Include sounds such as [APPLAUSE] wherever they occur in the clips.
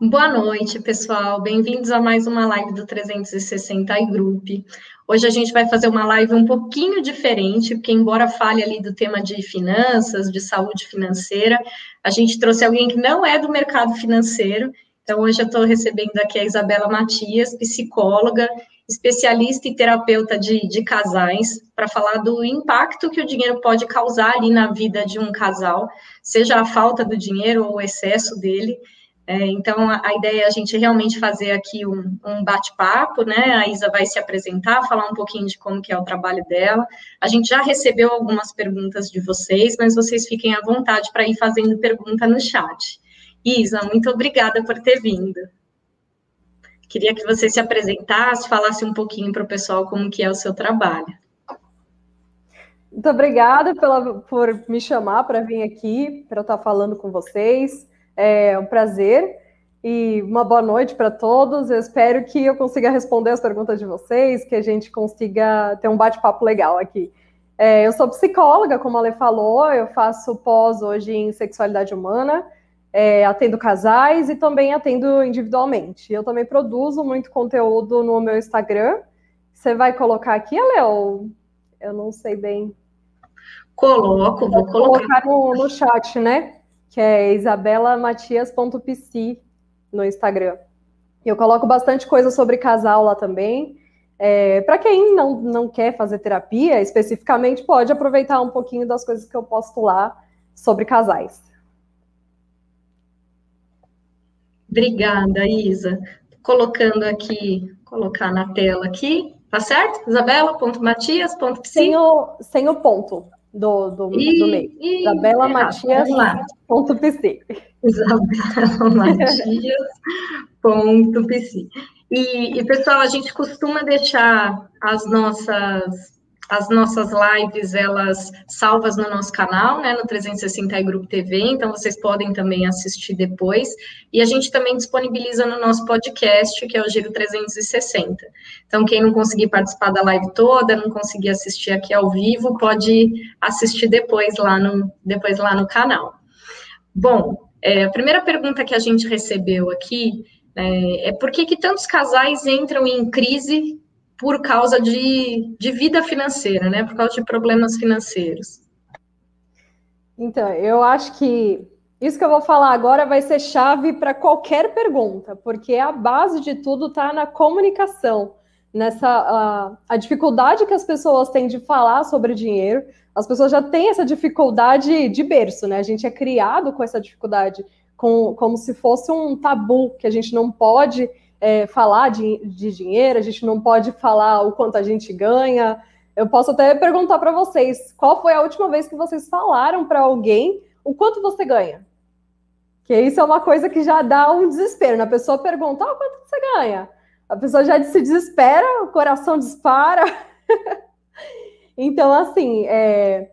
Boa noite, pessoal. Bem-vindos a mais uma live do 360 iGroup. Hoje a gente vai fazer uma live um pouquinho diferente, porque embora fale ali do tema de finanças, de saúde financeira, a gente trouxe alguém que não é do mercado financeiro. Então, hoje eu estou recebendo aqui a Isabela Matias, psicóloga, especialista e terapeuta de, de casais, para falar do impacto que o dinheiro pode causar ali na vida de um casal, seja a falta do dinheiro ou o excesso dele. É, então, a, a, ideia é a gente realmente fazer aqui um, um bate-papo, né? A Isa vai se apresentar, falar um pouquinho de como que é o trabalho dela. A gente já recebeu algumas perguntas de vocês, mas vocês fiquem à vontade para ir fazendo pergunta no chat. Isa, muito obrigada por ter vindo. Queria que você se apresentasse, falasse um pouquinho para o pessoal como que é o seu trabalho. Muito obrigada pela, por me chamar para vir aqui, para eu estar falando com vocês. É um prazer e uma boa noite para todos. Eu espero que eu consiga responder as perguntas de vocês, que a gente consiga ter um bate-papo legal aqui. É, eu sou psicóloga, como a Ale falou, eu faço pós hoje em sexualidade humana, é, atendo casais e também atendo individualmente. Eu também produzo muito conteúdo no meu Instagram. Você vai colocar aqui, Ale? Ou eu não sei bem. Coloco, vou, vou colocar. colocar no, no chat, né? Que é isabelamatias.pc no Instagram. Eu coloco bastante coisa sobre casal lá também. É, para quem não, não quer fazer terapia especificamente, pode aproveitar um pouquinho das coisas que eu posto lá sobre casais. Obrigada, Isa. Colocando aqui, colocar na tela aqui, tá certo? Isabela.matias.pc? Sem o, sem o ponto do, do, e, do. Isabela Matias.pc. Isabela [LAUGHS] Matias.pc. E, e, pessoal, a gente costuma deixar as nossas as nossas lives, elas salvas no nosso canal, né, no 360 Grupo TV, então vocês podem também assistir depois, e a gente também disponibiliza no nosso podcast, que é o Giro 360. Então, quem não conseguir participar da live toda, não conseguir assistir aqui ao vivo, pode assistir depois lá no, depois lá no canal. Bom, é, a primeira pergunta que a gente recebeu aqui é, é por que, que tantos casais entram em crise por causa de, de vida financeira, né? Por causa de problemas financeiros. Então, eu acho que isso que eu vou falar agora vai ser chave para qualquer pergunta, porque a base de tudo está na comunicação, nessa a, dificuldade que as pessoas têm de falar sobre dinheiro. As pessoas já têm essa dificuldade de berço, né? A gente é criado com essa dificuldade, com, como se fosse um tabu que a gente não pode é, falar de, de dinheiro, a gente não pode falar o quanto a gente ganha. Eu posso até perguntar para vocês, qual foi a última vez que vocês falaram para alguém o quanto você ganha? Que isso é uma coisa que já dá um desespero. Né? A pessoa pergunta, oh, quanto você ganha? A pessoa já se desespera, o coração dispara. [LAUGHS] então, assim, é,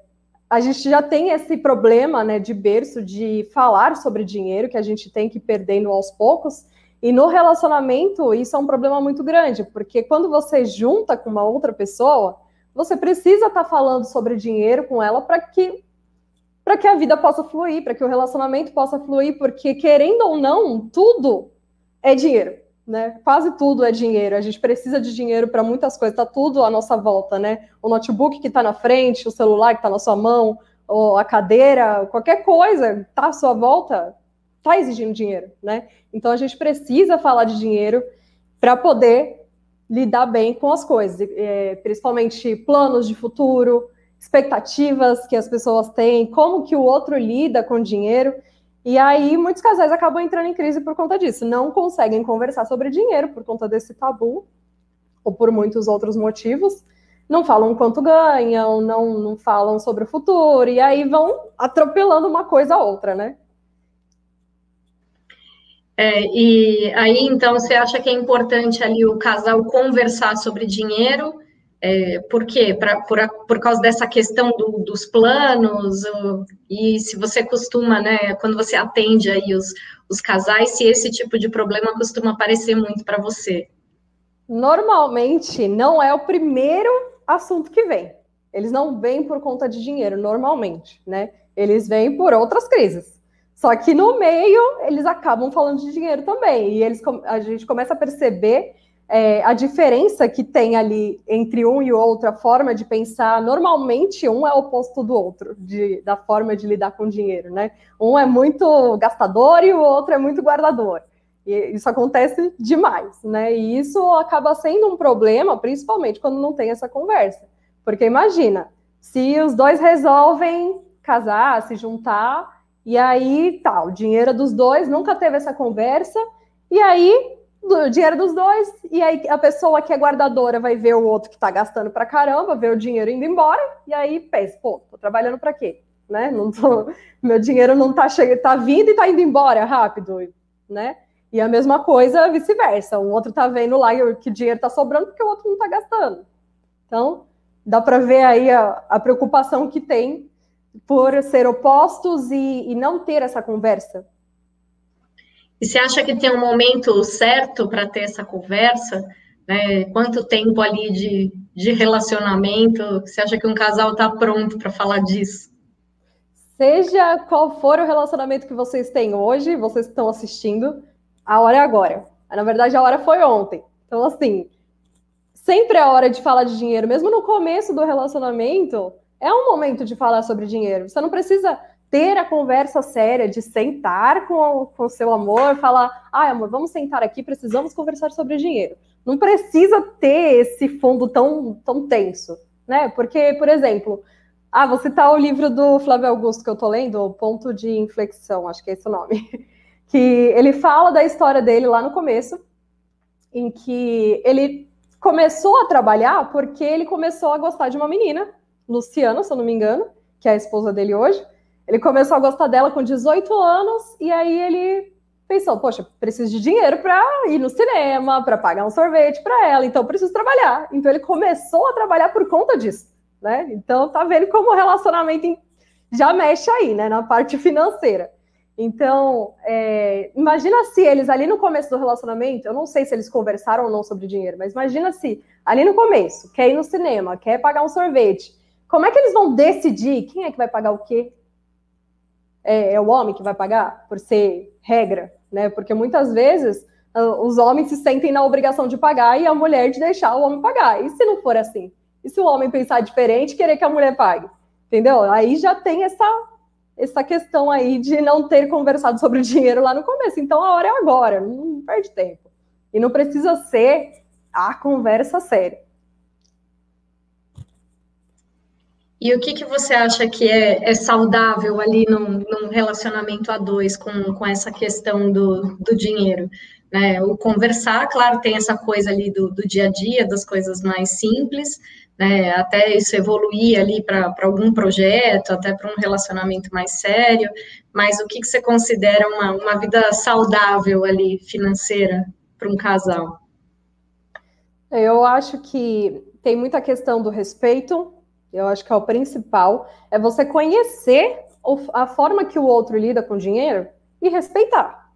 a gente já tem esse problema né, de berço de falar sobre dinheiro, que a gente tem que ir perdendo aos poucos. E no relacionamento, isso é um problema muito grande, porque quando você junta com uma outra pessoa, você precisa estar tá falando sobre dinheiro com ela para que para que a vida possa fluir, para que o relacionamento possa fluir, porque querendo ou não, tudo é dinheiro, né? Quase tudo é dinheiro. A gente precisa de dinheiro para muitas coisas, tá tudo à nossa volta, né? O notebook que está na frente, o celular que está na sua mão, a cadeira, qualquer coisa está à sua volta, está exigindo dinheiro, né? Então a gente precisa falar de dinheiro para poder lidar bem com as coisas, é, principalmente planos de futuro, expectativas que as pessoas têm, como que o outro lida com dinheiro. E aí muitos casais acabam entrando em crise por conta disso, não conseguem conversar sobre dinheiro por conta desse tabu ou por muitos outros motivos. Não falam quanto ganham, não, não falam sobre o futuro, e aí vão atropelando uma coisa a outra, né? É, e aí, então, você acha que é importante ali o casal conversar sobre dinheiro? É, por quê? Pra, por, por causa dessa questão do, dos planos, ou, e se você costuma, né, quando você atende aí os, os casais, se esse tipo de problema costuma aparecer muito para você? Normalmente, não é o primeiro assunto que vem. Eles não vêm por conta de dinheiro, normalmente, né? Eles vêm por outras crises Só que no meio eles acabam falando de dinheiro também. E eles, a gente começa a perceber é, a diferença que tem ali entre um e outro, a forma de pensar. Normalmente, um é oposto do outro, de, da forma de lidar com dinheiro, né? Um é muito gastador e o outro é muito guardador. E isso acontece demais, né? E isso acaba sendo um problema, principalmente quando não tem essa conversa. Porque imagina, se os dois resolvem casar, se juntar, e aí tá, o dinheiro é dos dois, nunca teve essa conversa, e aí o dinheiro dos dois, e aí a pessoa que é guardadora vai ver o outro que tá gastando pra caramba, ver o dinheiro indo embora, e aí pensa, pô, tô trabalhando pra quê? Né? Não tô, [LAUGHS] meu dinheiro não tá chegando, tá vindo e tá indo embora rápido, né? E a mesma coisa vice-versa. O outro tá vendo lá que o dinheiro tá sobrando porque o outro não tá gastando. Então, dá para ver aí a, a, preocupação que tem por ser opostos e, e não ter essa conversa. E você acha que tem um momento certo para ter essa conversa? Né? Quanto tempo ali de, de relacionamento? Você acha que um casal está pronto para falar disso? Seja qual for o relacionamento que vocês têm hoje, vocês estão assistindo, a hora é agora. Na verdade, a hora foi ontem. Então, assim, sempre é hora de falar de dinheiro. Mesmo no começo do relacionamento, é um momento de falar sobre dinheiro. Você não precisa ter a conversa séria de sentar com o seu amor, falar, ai, amor, vamos sentar aqui, precisamos conversar sobre dinheiro. Não precisa ter esse fundo tão, tão tenso, né? Porque, por exemplo, ah, vou citar o livro do Flávio Augusto que eu tô lendo, o Ponto de Inflexão, acho que é esse o nome [LAUGHS] que ele fala da história dele lá no começo, em que ele começou a trabalhar porque ele começou a gostar de uma menina, Luciana, se eu não me engano, que é a esposa dele hoje. Ele começou a gostar dela com 18 anos e aí ele pensou, poxa, preciso de dinheiro para ir no cinema, para pagar um sorvete para ela, então preciso trabalhar. Então ele começou a trabalhar por conta disso, né? Então tá vendo como o relacionamento já mexe aí, né, na parte financeira. Então, é, imagina se eles ali no começo do relacionamento, eu não sei se eles conversaram ou não sobre dinheiro, mas imagina se ali no começo, quer ir no cinema, quer pagar um sorvete, como é que eles vão decidir quem é que vai pagar o quê? É, é o homem que vai pagar, por ser regra, né? Porque muitas vezes uh, os homens se sentem na obrigação de pagar e a mulher de deixar o homem pagar. E se não for assim? E se o homem pensar diferente, querer que a mulher pague? Entendeu? Aí já tem essa essa questão aí de não ter conversado sobre o dinheiro lá no começo. Então a hora é agora, não perde tempo. E não precisa ser a conversa séria. E o que, que você acha que é, é saudável ali num, num, relacionamento a dois com, com essa questão do, do dinheiro? Né? O conversar, claro, tem essa coisa ali do, do dia a dia, das coisas mais simples, né, até isso evoluir ali para algum projeto, até para um relacionamento mais sério, mas o que, que você considera uma, uma vida saudável ali, financeira, para um casal? Eu acho que tem muita questão do respeito, eu acho que é o principal, é você conhecer a forma que o outro lida com o dinheiro e respeitar.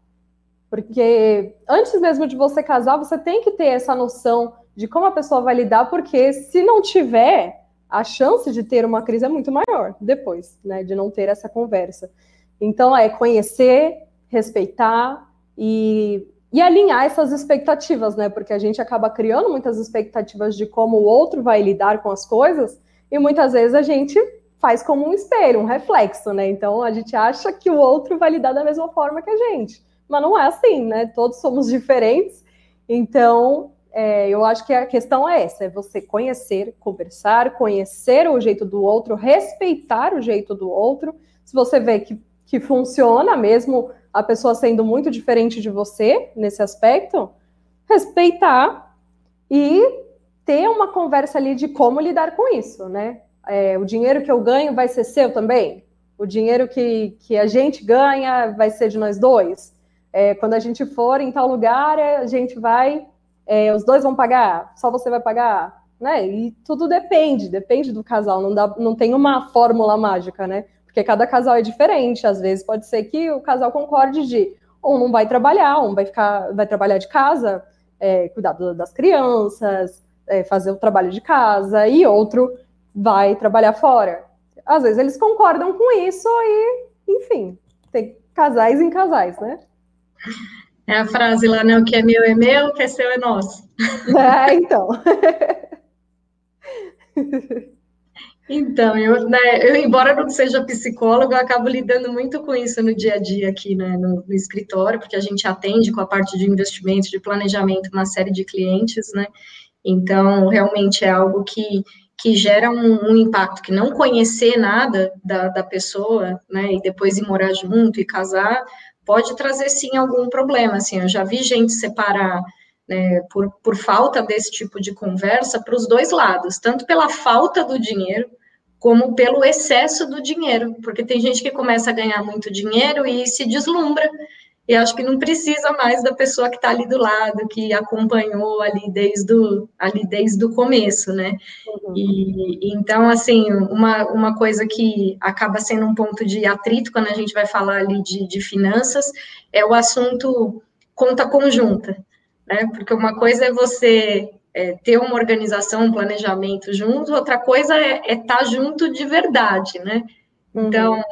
Porque antes mesmo de você casar, você tem que ter essa noção de como a pessoa vai lidar, porque se não tiver, a chance de ter uma crise é muito maior depois, né? De não ter essa conversa. Então, é conhecer, respeitar e, e alinhar essas expectativas, né? Porque a gente acaba criando muitas expectativas de como o outro vai lidar com as coisas, e muitas vezes a gente faz como um espelho, um reflexo, né? Então a gente acha que o outro vai lidar da mesma forma que a gente. Mas não é assim, né? Todos somos [LAUGHS] diferentes. Então, é, eu acho que a questão é essa: é você conhecer, conversar, conhecer o jeito do outro, respeitar o jeito do outro. Se você vê que, que funciona, mesmo a pessoa sendo muito diferente de você nesse aspecto, respeitar e ter uma conversa ali de como lidar com isso, né? É, o dinheiro que eu ganho vai ser seu também? O dinheiro que, que a gente ganha vai ser de nós dois? É, quando a gente for em tal lugar, a gente vai é, os dois vão pagar, só você vai pagar, né? E tudo depende, depende do casal, não, dá, não tem uma fórmula mágica, né? Porque cada casal é diferente, às vezes pode ser que o casal concorde de um não vai trabalhar, um vai ficar, vai trabalhar de casa, é, cuidar das crianças, é, fazer o trabalho de casa, e outro vai trabalhar fora. Às vezes eles concordam com isso e, enfim, tem casais em casais, né? É a frase lá, né? O que é meu é meu, o que é seu é nosso. [LAUGHS] É, então. [LAUGHS] Então, eu, né, eu, embora não seja psicóloga, eu acabo lidando muito com isso no dia a dia aqui né, no, no, escritório, porque a gente atende com a parte de investimento, de planejamento, uma série de clientes, né? Então, realmente é algo que, que gera um, um impacto, que não conhecer nada da, da pessoa, né, e depois ir morar junto e casar, pode trazer sim algum problema. Assim, eu já vi gente separar né, por, por falta desse tipo de conversa para os dois lados, tanto pela falta do dinheiro, como pelo excesso do dinheiro, porque tem gente que começa a ganhar muito dinheiro e se deslumbra, e acho que não precisa mais da pessoa que está ali do lado, que acompanhou ali desde o, ali desde o começo, né? Uhum. E, então, assim, uma, uma coisa que acaba sendo um ponto de atrito quando a gente vai falar ali de, de finanças é o assunto conta conjunta né? Porque uma coisa é você é, ter uma organização, um planejamento junto, outra coisa é estar tá junto de verdade, né? Uhum. Então, o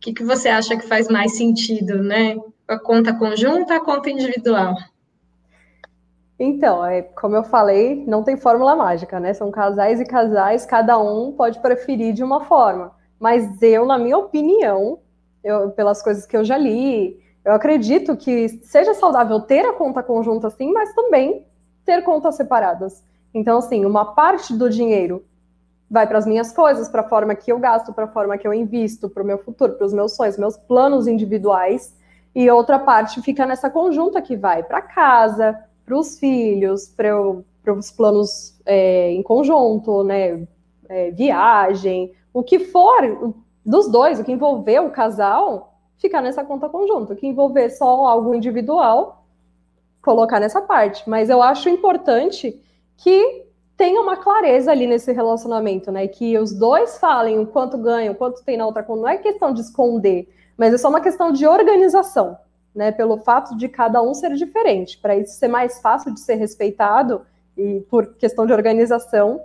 que, que você acha que faz mais sentido, né? A conta conjunta, a conta individual? Então, é, como eu falei, não tem fórmula mágica, né? São casais e casais, cada um pode preferir de uma forma. Mas eu, na minha opinião, eu, pelas coisas que eu já li, eu acredito que seja saudável ter a conta conjunta sim, mas também ter contas separadas. Então, assim, uma parte do dinheiro vai para as minhas coisas, para a forma que eu gasto, para a forma que eu invisto, para o meu futuro, para os meus sonhos, meus planos individuais, e outra parte fica nessa conjunta que vai para casa, para os filhos, para os planos é, em conjunto, né? É, viagem, o que for dos dois, o que envolver o casal, ficar nessa conta conjunta. Que envolver só algo individual, colocar nessa parte. Mas eu acho importante que tenha uma clareza ali nesse relacionamento, né? Que os dois falem o quanto ganham, o quanto tem na outra conta. Não é questão de esconder, mas é só uma questão de organização, né? Pelo fato de cada um ser diferente, para isso ser mais fácil de ser respeitado e por questão de organização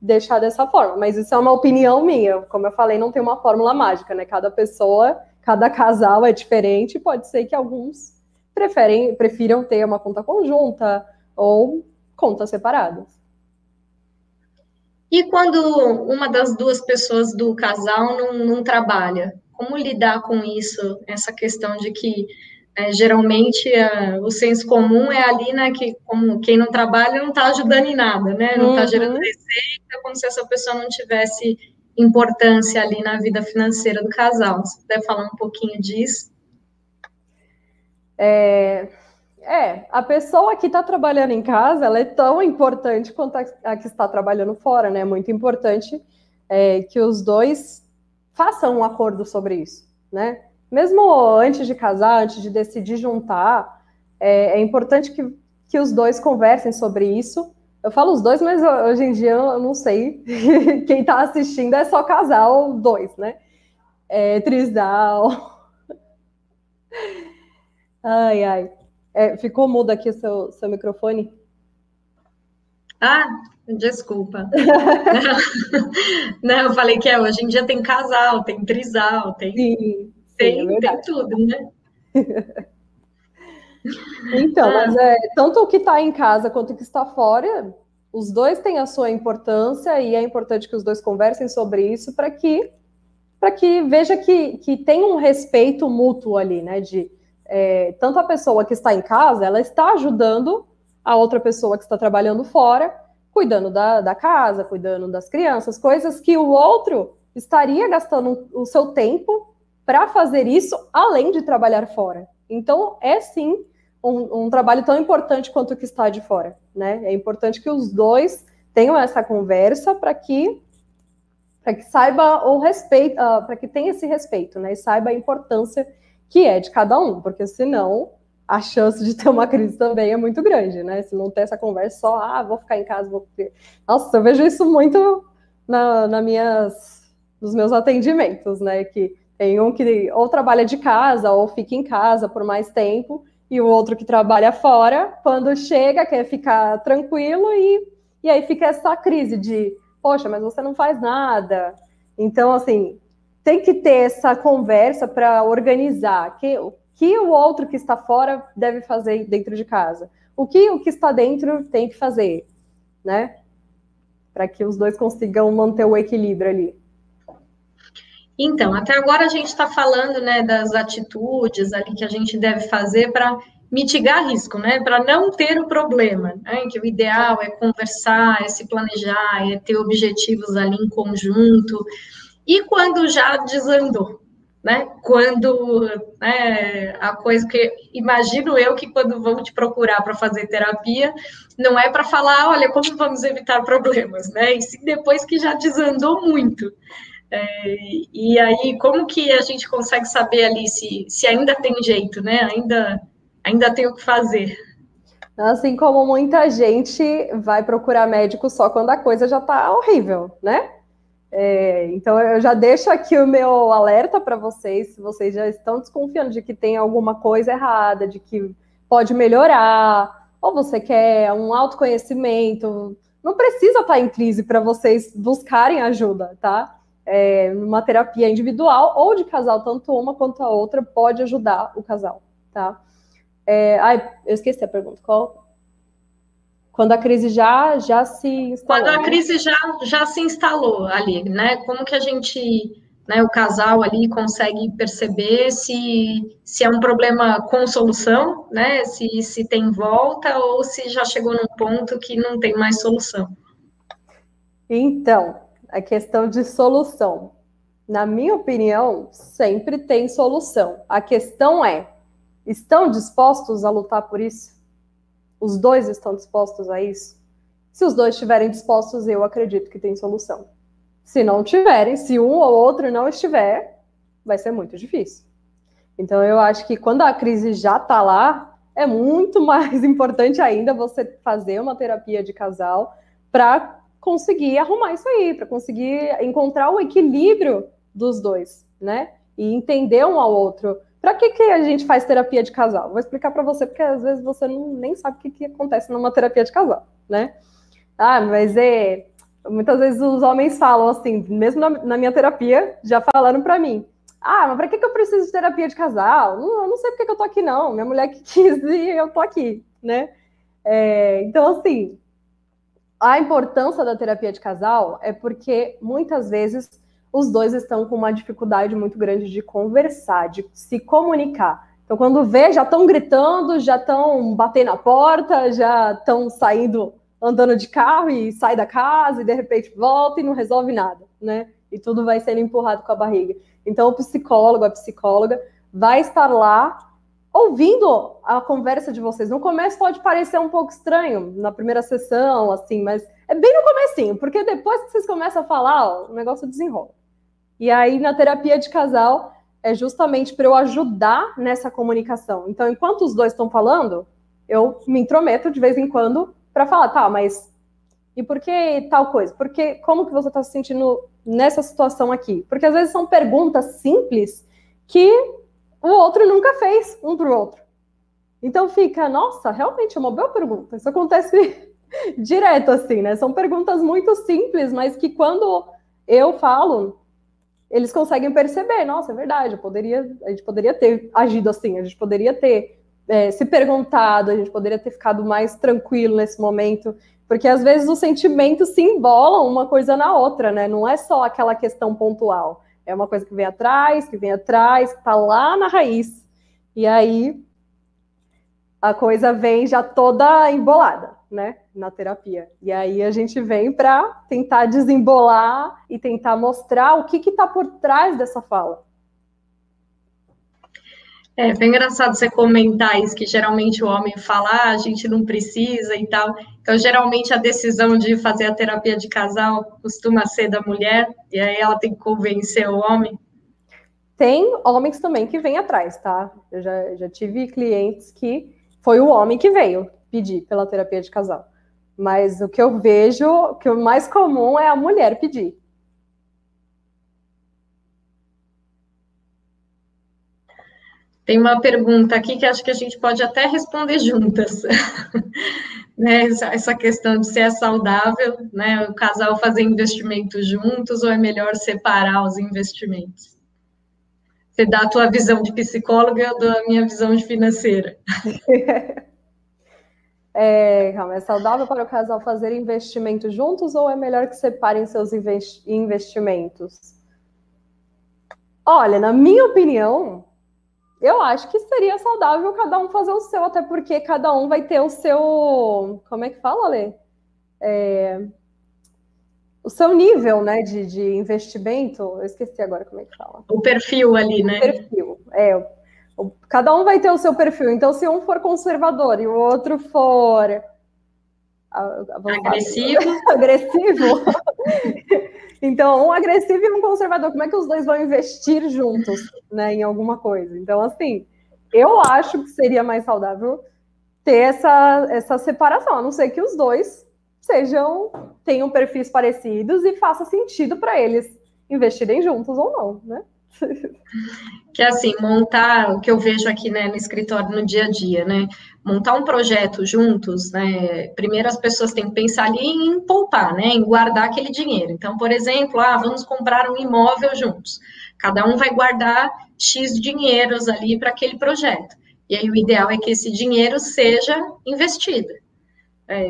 deixar dessa forma. Mas isso é uma opinião minha. Como eu falei, não tem uma fórmula mágica, né? Cada pessoa cada casal é diferente, pode ser que alguns preferem, prefiram ter uma conta conjunta ou contas separadas. E quando uma das duas pessoas do casal não, não trabalha, como lidar com isso? Essa questão de que é, geralmente é, o senso comum é ali, né, que como quem não trabalha não está ajudando em nada, né? Não está uhum. gerando receita, como se essa pessoa não tivesse importância ali na vida financeira do casal. Se puder falar um pouquinho disso. É, é a pessoa que está trabalhando em casa, ela é tão importante quanto a, a que está trabalhando fora, né? É muito importante é, que os dois façam um acordo sobre isso, né? Mesmo antes de casar, antes de decidir juntar, é, é importante que, que os dois conversem sobre isso eu falo os dois, mas hoje em dia eu não sei. [LAUGHS] Quem está assistindo é só casal dois, né? É, trisal. [LAUGHS] Ai, ai. É, ficou mudo aqui o seu, seu microfone? Ah, desculpa. [LAUGHS] não, eu falei que é, hoje em dia tem casal, tem trisal, tem, sim, tem, sim, é tem tudo, né? [LAUGHS] Então, mas é, tanto o que está em casa quanto o que está fora, os dois têm a sua importância e é importante que os dois conversem sobre isso para que para que veja que, que tem um respeito mútuo ali, né? De é, tanto a pessoa que está em casa, ela está ajudando a outra pessoa que está trabalhando fora, cuidando da, da casa, cuidando das crianças, coisas que o outro estaria gastando o seu tempo para fazer isso, além de trabalhar fora. Então, é sim um, um, trabalho tão importante quanto o que está de fora, né? É importante que os dois tenham essa conversa para que para que saiba o respeito, uh, para que tenha esse respeito, né? E saiba a importância que é de cada um, porque senão a chance de ter uma crise também é muito grande, né? Se não ter essa conversa só, ah, vou ficar em casa, vou. Nossa, eu vejo isso muito na, na minhas, nos meus atendimentos, né? Que tem um que ou trabalha de casa ou fica em casa por mais tempo e o outro que trabalha fora, quando chega, quer ficar tranquilo e, e aí fica essa crise de, poxa, mas você não faz nada. Então, assim, tem que ter essa conversa para organizar que, que o outro que está fora deve fazer dentro de casa, o que o que está dentro tem que fazer, né? Para que os dois consigam manter o equilíbrio ali. Então, até agora a gente está falando né, das atitudes ali que a gente deve fazer para mitigar risco, né? Para não ter o problema, né? Que o ideal é conversar, é se planejar, é ter objetivos ali em conjunto. E quando já desandou, né? Quando né, a coisa que imagino eu que quando vão te procurar para fazer terapia, não é para falar, olha, como vamos evitar problemas, né? E sim depois que já desandou muito. É, e aí, como que a gente consegue saber ali se, se ainda tem jeito, né? Ainda, ainda tem o que fazer. Assim como muita gente vai procurar médico só quando a coisa já está horrível, né? É, então eu já deixo aqui o meu alerta para vocês, se vocês já estão desconfiando de que tem alguma coisa errada, de que pode melhorar, ou você quer um autoconhecimento, não precisa estar em crise para vocês buscarem ajuda, tá? é, uma terapia individual ou de casal, tanto uma quanto a outra, pode ajudar o casal, tá? É, ai, eu esqueci a pergunta. Qual? Quando a crise já, já se instalou. Quando a crise já, já se instalou ali, né? Como que a gente, né, o casal ali consegue perceber se, se é um problema com solução, né? Se, se tem volta ou se já chegou num ponto que não tem mais solução. Então, a questão de solução. Na minha opinião, sempre tem solução. A questão é: estão dispostos a lutar por isso? Os dois estão dispostos a isso? Se os dois estiverem dispostos, eu acredito que tem solução. Se não tiverem, se um ou outro não estiver, vai ser muito difícil. Então, eu acho que quando a crise já está lá, é muito [LAUGHS] mais importante ainda você fazer uma terapia de casal para conseguir arrumar isso aí, para conseguir encontrar o equilíbrio dos dois, né? E entender um ao outro. Para que, que a gente faz terapia de casal? Vou explicar para você, porque às vezes você não, nem sabe o que, que acontece numa terapia de casal, né? Ah, mas é. Muitas vezes os homens falam assim, mesmo na, na minha terapia, já falaram para mim: Ah, mas para que, que eu preciso de terapia de casal? Não, eu não sei porque que eu tô aqui, não. Minha mulher que [LAUGHS] quis e eu tô aqui, né? É, então, assim, a importância da terapia de casal é porque muitas vezes os dois estão com uma dificuldade muito grande de conversar, de se comunicar. Então, quando vê, já estão gritando, já estão batendo na porta, já estão saindo, andando de carro e sai da casa e de repente volta e não resolve nada, né? E tudo vai sendo empurrado com a barriga. Então, o psicólogo, a psicóloga vai estar lá ouvindo a conversa de vocês. No começo pode parecer um pouco estranho, na primeira sessão, assim, mas é bem no comecinho, porque depois que vocês começam a falar, ó, o negócio desenrola. E aí, na terapia de casal, é justamente para eu ajudar nessa comunicação. Então, enquanto os dois estão falando, eu me intrometo de vez em quando para falar, tá, mas e por que tal coisa? Porque como que você está se sentindo nessa situação aqui? Porque às vezes são perguntas simples que o outro nunca fez um para o outro. Então fica, nossa, realmente é uma boa pergunta. Isso acontece [LAUGHS] direto assim, né? São perguntas muito simples, mas que quando eu falo, eles conseguem perceber, nossa, é verdade, eu poderia, a gente poderia ter agido assim, a gente poderia ter é, se perguntado, a gente poderia ter ficado mais tranquilo nesse momento, porque às vezes os sentimentos se embolam uma coisa na outra, né? Não é só aquela questão pontual. É uma coisa que vem atrás, que vem atrás, que está lá na raiz. E aí a coisa vem já toda embolada, né, na terapia. E aí a gente vem para tentar desembolar e tentar mostrar o que está por trás dessa fala. É, foi engraçado você comentar isso, que geralmente o homem fala, ah, a gente não precisa e tal. Então, geralmente, a decisão de fazer a terapia de casal costuma ser da mulher, e aí ela tem que convencer o homem. Tem homens também que vêm atrás, tá? Eu já, já tive clientes que foi o homem que veio pedir pela terapia de casal. Mas o que eu vejo, que o mais comum é a mulher pedir. Tem uma pergunta aqui que acho que a gente pode até responder juntas. [LAUGHS] né, essa questão de se é saudável, né, o casal fazer investimentos juntos ou é melhor separar os investimentos? Você dá a tua visão de psicóloga, eu dou a minha visão de financeira. [LAUGHS] É, calma, é saudável para o casal fazer investimentos juntos ou é melhor que separem seus investimentos? Olha, na minha opinião, eu acho que seria saudável cada um fazer o seu, até porque cada um vai ter o seu. Como é que fala, Lê? É, o seu nível né, de, de investimento. Eu esqueci agora como é que fala. O perfil ali, né? O perfil. É, Cada um vai ter o seu perfil. Então, se um for conservador e o outro for agressivo, [LAUGHS] agressivo. então, um agressivo e um conservador, como é que os dois vão investir juntos, né, em alguma coisa? Então, assim, eu acho que seria mais saudável ter essa, essa separação, a não ser que os dois sejam tenham perfis parecidos e faça sentido para eles investirem juntos ou não, né? [LAUGHS] que é assim, montar o que eu vejo aqui né, no escritório no dia a dia, né? Montar um projeto juntos, né? Primeiro as pessoas têm que pensar ali em poupar, né? Em guardar aquele dinheiro. Então, por exemplo, ah, vamos comprar um imóvel juntos. Cada um vai guardar X dinheiros ali para aquele projeto. E aí o ideal é que esse dinheiro seja investido. É,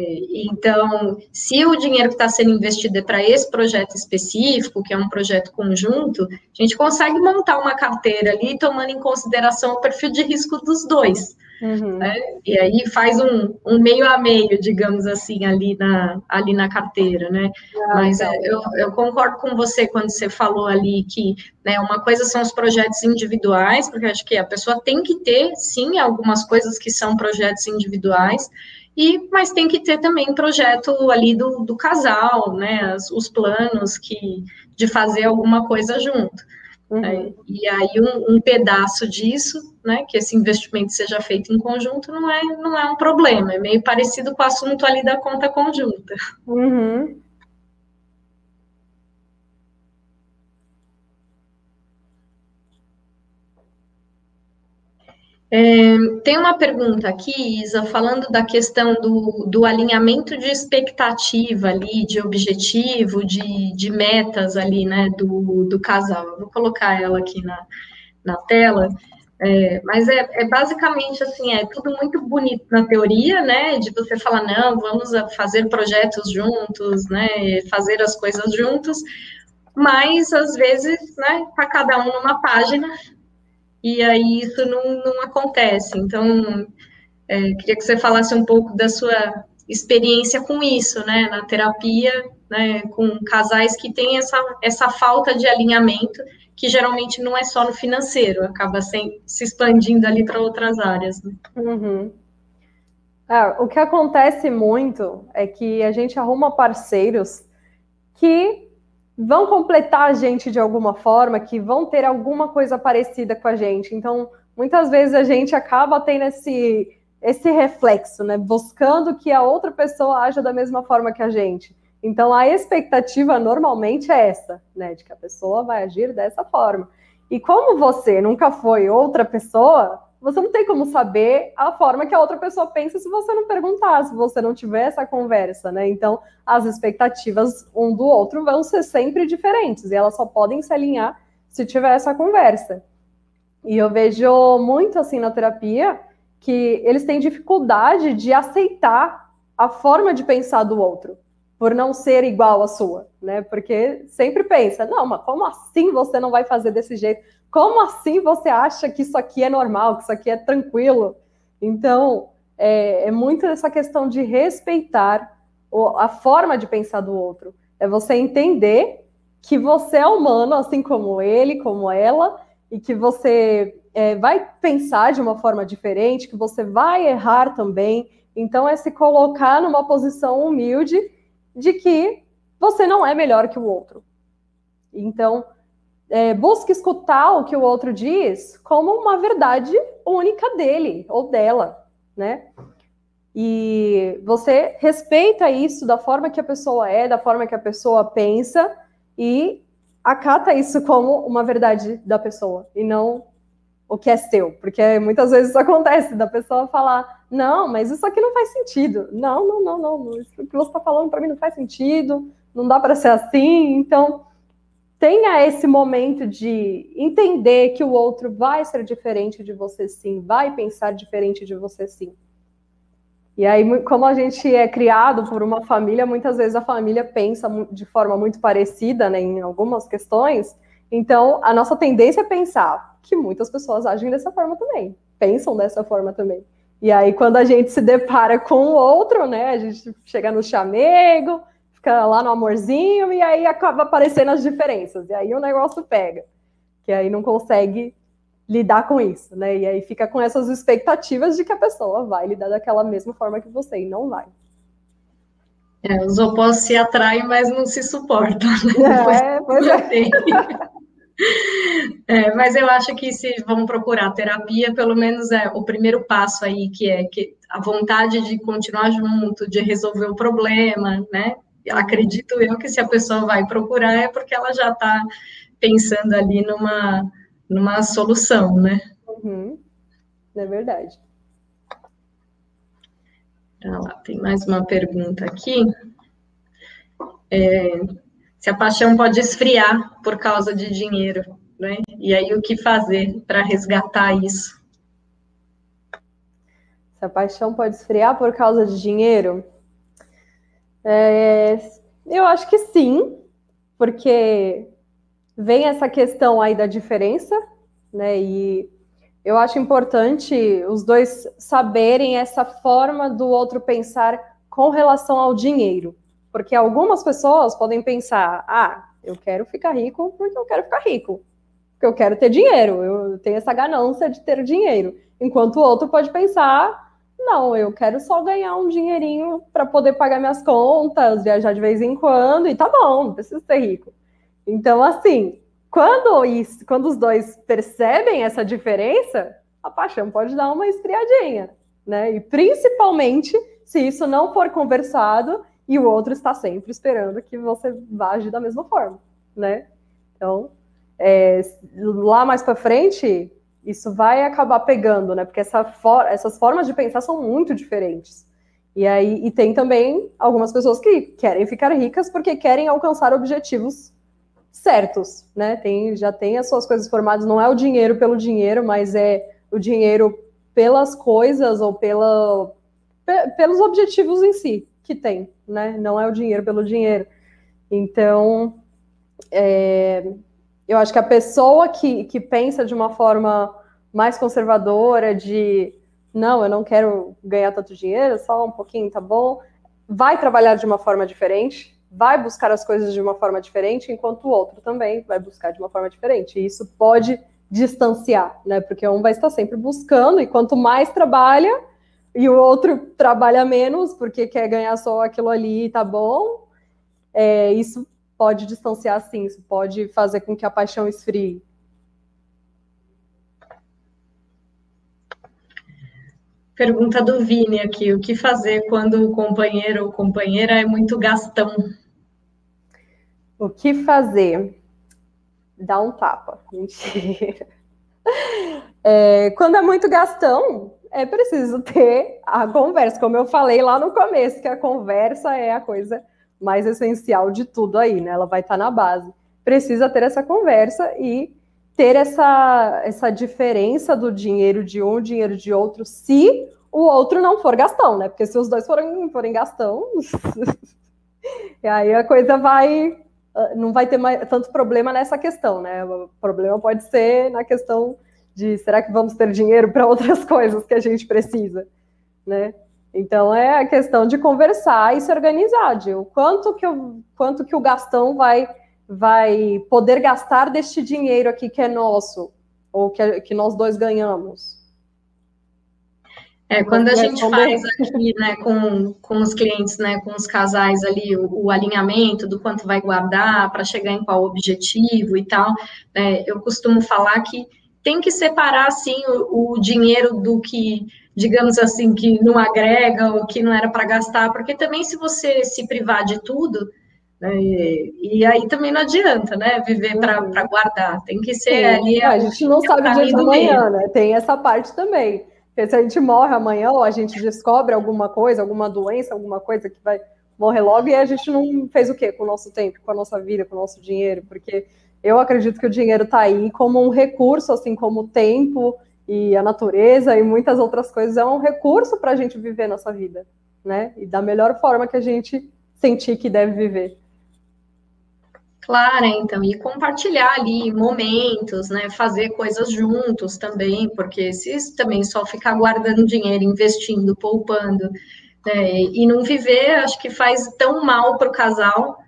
então, se o dinheiro que está sendo investido é para esse projeto específico, que é um projeto conjunto, a gente consegue montar uma carteira ali, tomando em consideração o perfil de risco dos dois. Uhum. Né? E aí faz um, um, meio a meio, digamos assim, ali na, ali na carteira, né? Ah, Mas é, eu, eu, concordo com você quando você falou ali que né, uma coisa são os projetos individuais, porque acho que a pessoa tem que ter, sim, algumas coisas que são projetos individuais, e, mas tem que ter também projeto ali do, do casal, né? As, os planos que, de fazer alguma coisa junto. Uhum. É, e aí um, um, pedaço disso, né? Que esse investimento seja feito em conjunto não é, não é um problema, é meio parecido com o assunto ali da conta conjunta. Uhum. É, tem uma pergunta aqui, Isa, falando da questão do, do alinhamento de expectativa ali, de objetivo, de, de metas ali, né, do, do casal. Vou colocar ela aqui na, na tela. É, mas é, é, basicamente assim, é tudo muito bonito na teoria, né? De você falar, não, vamos fazer projetos juntos, né? Fazer as coisas juntos, mas às vezes, né, tá cada um numa página e aí isso não, não acontece. Então, é, queria que você falasse um pouco da sua experiência com isso, né, na terapia, né, com casais que têm essa, essa falta de alinhamento, que geralmente não é só no financeiro, acaba sem, se expandindo ali para outras áreas. Né? Uhum. É, o que acontece muito é que a gente arruma parceiros que vão completar a gente de alguma forma, que vão ter alguma coisa parecida com a gente. Então, muitas vezes a gente acaba tendo esse, esse reflexo, né? Buscando que a outra pessoa haja da mesma forma que a gente. Então, a expectativa normalmente é essa, né? De que a pessoa vai agir dessa forma. E como você nunca foi outra pessoa, você não tem como saber a forma que a outra pessoa pensa se você não perguntar, se você não tiver essa conversa, né? Então, as expectativas um do outro vão ser sempre diferentes e elas só podem se alinhar se tiver essa conversa. E eu vejo muito assim na terapia que eles têm dificuldade de aceitar a forma de pensar do outro, por não ser igual à sua, né? Porque sempre pensa, não, mas como assim você não vai fazer desse jeito? Como assim você acha que isso aqui é normal, que isso aqui é tranquilo? Então, é, é muito essa questão de respeitar a forma de pensar do outro. É você entender que você é humano, assim como ele, como ela, e que você é, vai pensar de uma forma diferente, que você vai errar também. Então, é se colocar numa posição humilde de que você não é melhor que o outro. Então, é, busque escutar o que o outro diz como uma verdade única dele ou dela, né? E você respeita isso da forma que a pessoa é, da forma que a pessoa pensa e acata isso como uma verdade da pessoa e não o que é seu, porque muitas vezes isso acontece da pessoa falar: "Não, mas isso aqui não faz sentido". Não, não, não, não, isso que você está falando para mim não faz sentido, não dá para ser assim. Então, tenha esse momento de entender que o outro vai ser diferente de você sim, vai pensar diferente de você sim. E aí, como a gente é criado por uma família, muitas vezes a família pensa de forma muito parecida né, em algumas questões. Então, a nossa tendência é pensar que muitas pessoas agem dessa forma também, pensam dessa forma também. E aí, quando a gente se depara com o outro, né, a gente chega no chamego, fica lá no amorzinho, e aí acaba aparecendo as diferenças. E aí o negócio pega, que aí não consegue lidar com isso, né? E aí fica com essas expectativas de que a pessoa vai lidar daquela mesma forma que você, e não vai. É, os opostos se atraem, mas não se suportam. Né? É, pois é. [LAUGHS] é. Mas eu acho que se vão procurar terapia, pelo menos é o primeiro passo aí, que é que a vontade de continuar junto, de resolver o problema, né? Acredito eu que se a pessoa vai procurar é porque ela já está pensando ali numa numa solução, né? Uhum. É verdade. Tá lá, tem mais uma pergunta aqui. É, se a paixão pode esfriar por causa de dinheiro, né? E aí o que fazer para resgatar isso? Se a paixão pode esfriar por causa de dinheiro? É, eu acho que sim, porque vem essa questão aí da diferença, né? E eu acho importante os dois saberem essa forma do outro pensar com relação ao dinheiro. Porque algumas pessoas podem pensar: ah, eu quero ficar rico porque eu quero ficar rico. Porque eu quero ter dinheiro, eu tenho essa ganância de ter dinheiro. Enquanto o outro pode pensar: não, eu quero só ganhar um dinheirinho para poder pagar minhas contas, viajar de vez em quando, e tá bom, não preciso ser rico. Então, assim, quando, isso, quando os dois percebem essa diferença, a paixão pode dar uma esfriadinha, né? E principalmente se isso não for conversado e o outro está sempre esperando que você vá agir da mesma forma, né? Então, é, lá mais para frente, isso vai acabar pegando, né? Porque essa for essas formas de pensar são muito diferentes. E aí, e tem também algumas pessoas que querem ficar ricas porque querem alcançar objetivos certos, né? Tem, já tem as suas coisas formadas, não é o dinheiro pelo dinheiro, mas é o dinheiro pelas coisas ou pela, pelos objetivos em si que tem, né? Não é o dinheiro pelo dinheiro. Então, é, eu acho que a pessoa que, que pensa de uma forma mais conservadora, de não, eu não quero ganhar tanto dinheiro, só um pouquinho, tá bom, vai trabalhar de uma forma diferente, vai buscar as coisas de uma forma diferente, enquanto o outro também vai buscar de uma forma diferente. E isso pode distanciar, né? Porque um vai estar sempre buscando, e quanto mais trabalha, e o outro trabalha menos, porque quer ganhar só aquilo ali, tá bom? É, isso pode distanciar sim, isso pode fazer com que a paixão esfrie. Pergunta do Vini aqui: o que fazer quando o companheiro ou companheira é muito gastão? O que fazer? Dá um tapa. [LAUGHS] Mentira. É, quando é muito gastão, é preciso ter a conversa, como eu falei lá no começo, que a conversa é a coisa mais essencial de tudo aí, né? Ela vai estar na base. Precisa ter essa conversa e ter essa, essa diferença do dinheiro de um, dinheiro de outro, se o outro não for gastão, né? Porque se os dois forem, forem gastão, [LAUGHS] e aí a coisa vai. Ah, não vai ter mais, tanto problema nessa questão, né? O problema pode ser na questão de será que vamos ter dinheiro para outras [LAUGHS] coisas que a gente precisa, né? Então é a questão de conversar e se organizar, de o quanto que, o, quanto que o gastão vai vai poder gastar deste dinheiro aqui que é nosso, ou que, que nós dois ganhamos. É, quando a gente faz aqui, né, com, com os clientes, né, com os casais ali, o, o alinhamento do quanto vai guardar para chegar em qual objetivo e tal, né, eu costumo falar que tem que separar, assim, o, o dinheiro do que, digamos assim, que não agrega ou que não era para gastar, porque também se você se privar de tudo, né? E, e, aí também não adianta, né? Viver para uhum. guardar. Tem que ser Sim. ali. A, a gente não sabe o dia de amanhã, né? Tem essa parte também. Porque se a gente morre amanhã ou a gente descobre alguma coisa, alguma doença, alguma coisa que vai morrer logo e a gente não fez o quê com o nosso tempo, com a nossa vida, com o nosso dinheiro? Porque Eu acredito que o dinheiro está aí como um recurso, assim como o tempo e a natureza e muitas outras coisas, é um recurso para a gente viver nossa vida, né? E da melhor forma que a gente sentir que deve viver. Claro, então, e compartilhar ali momentos, né? Fazer coisas juntos também, porque se também só ficar guardando dinheiro, investindo, poupando, né, e não viver, acho que faz tão mal para o casal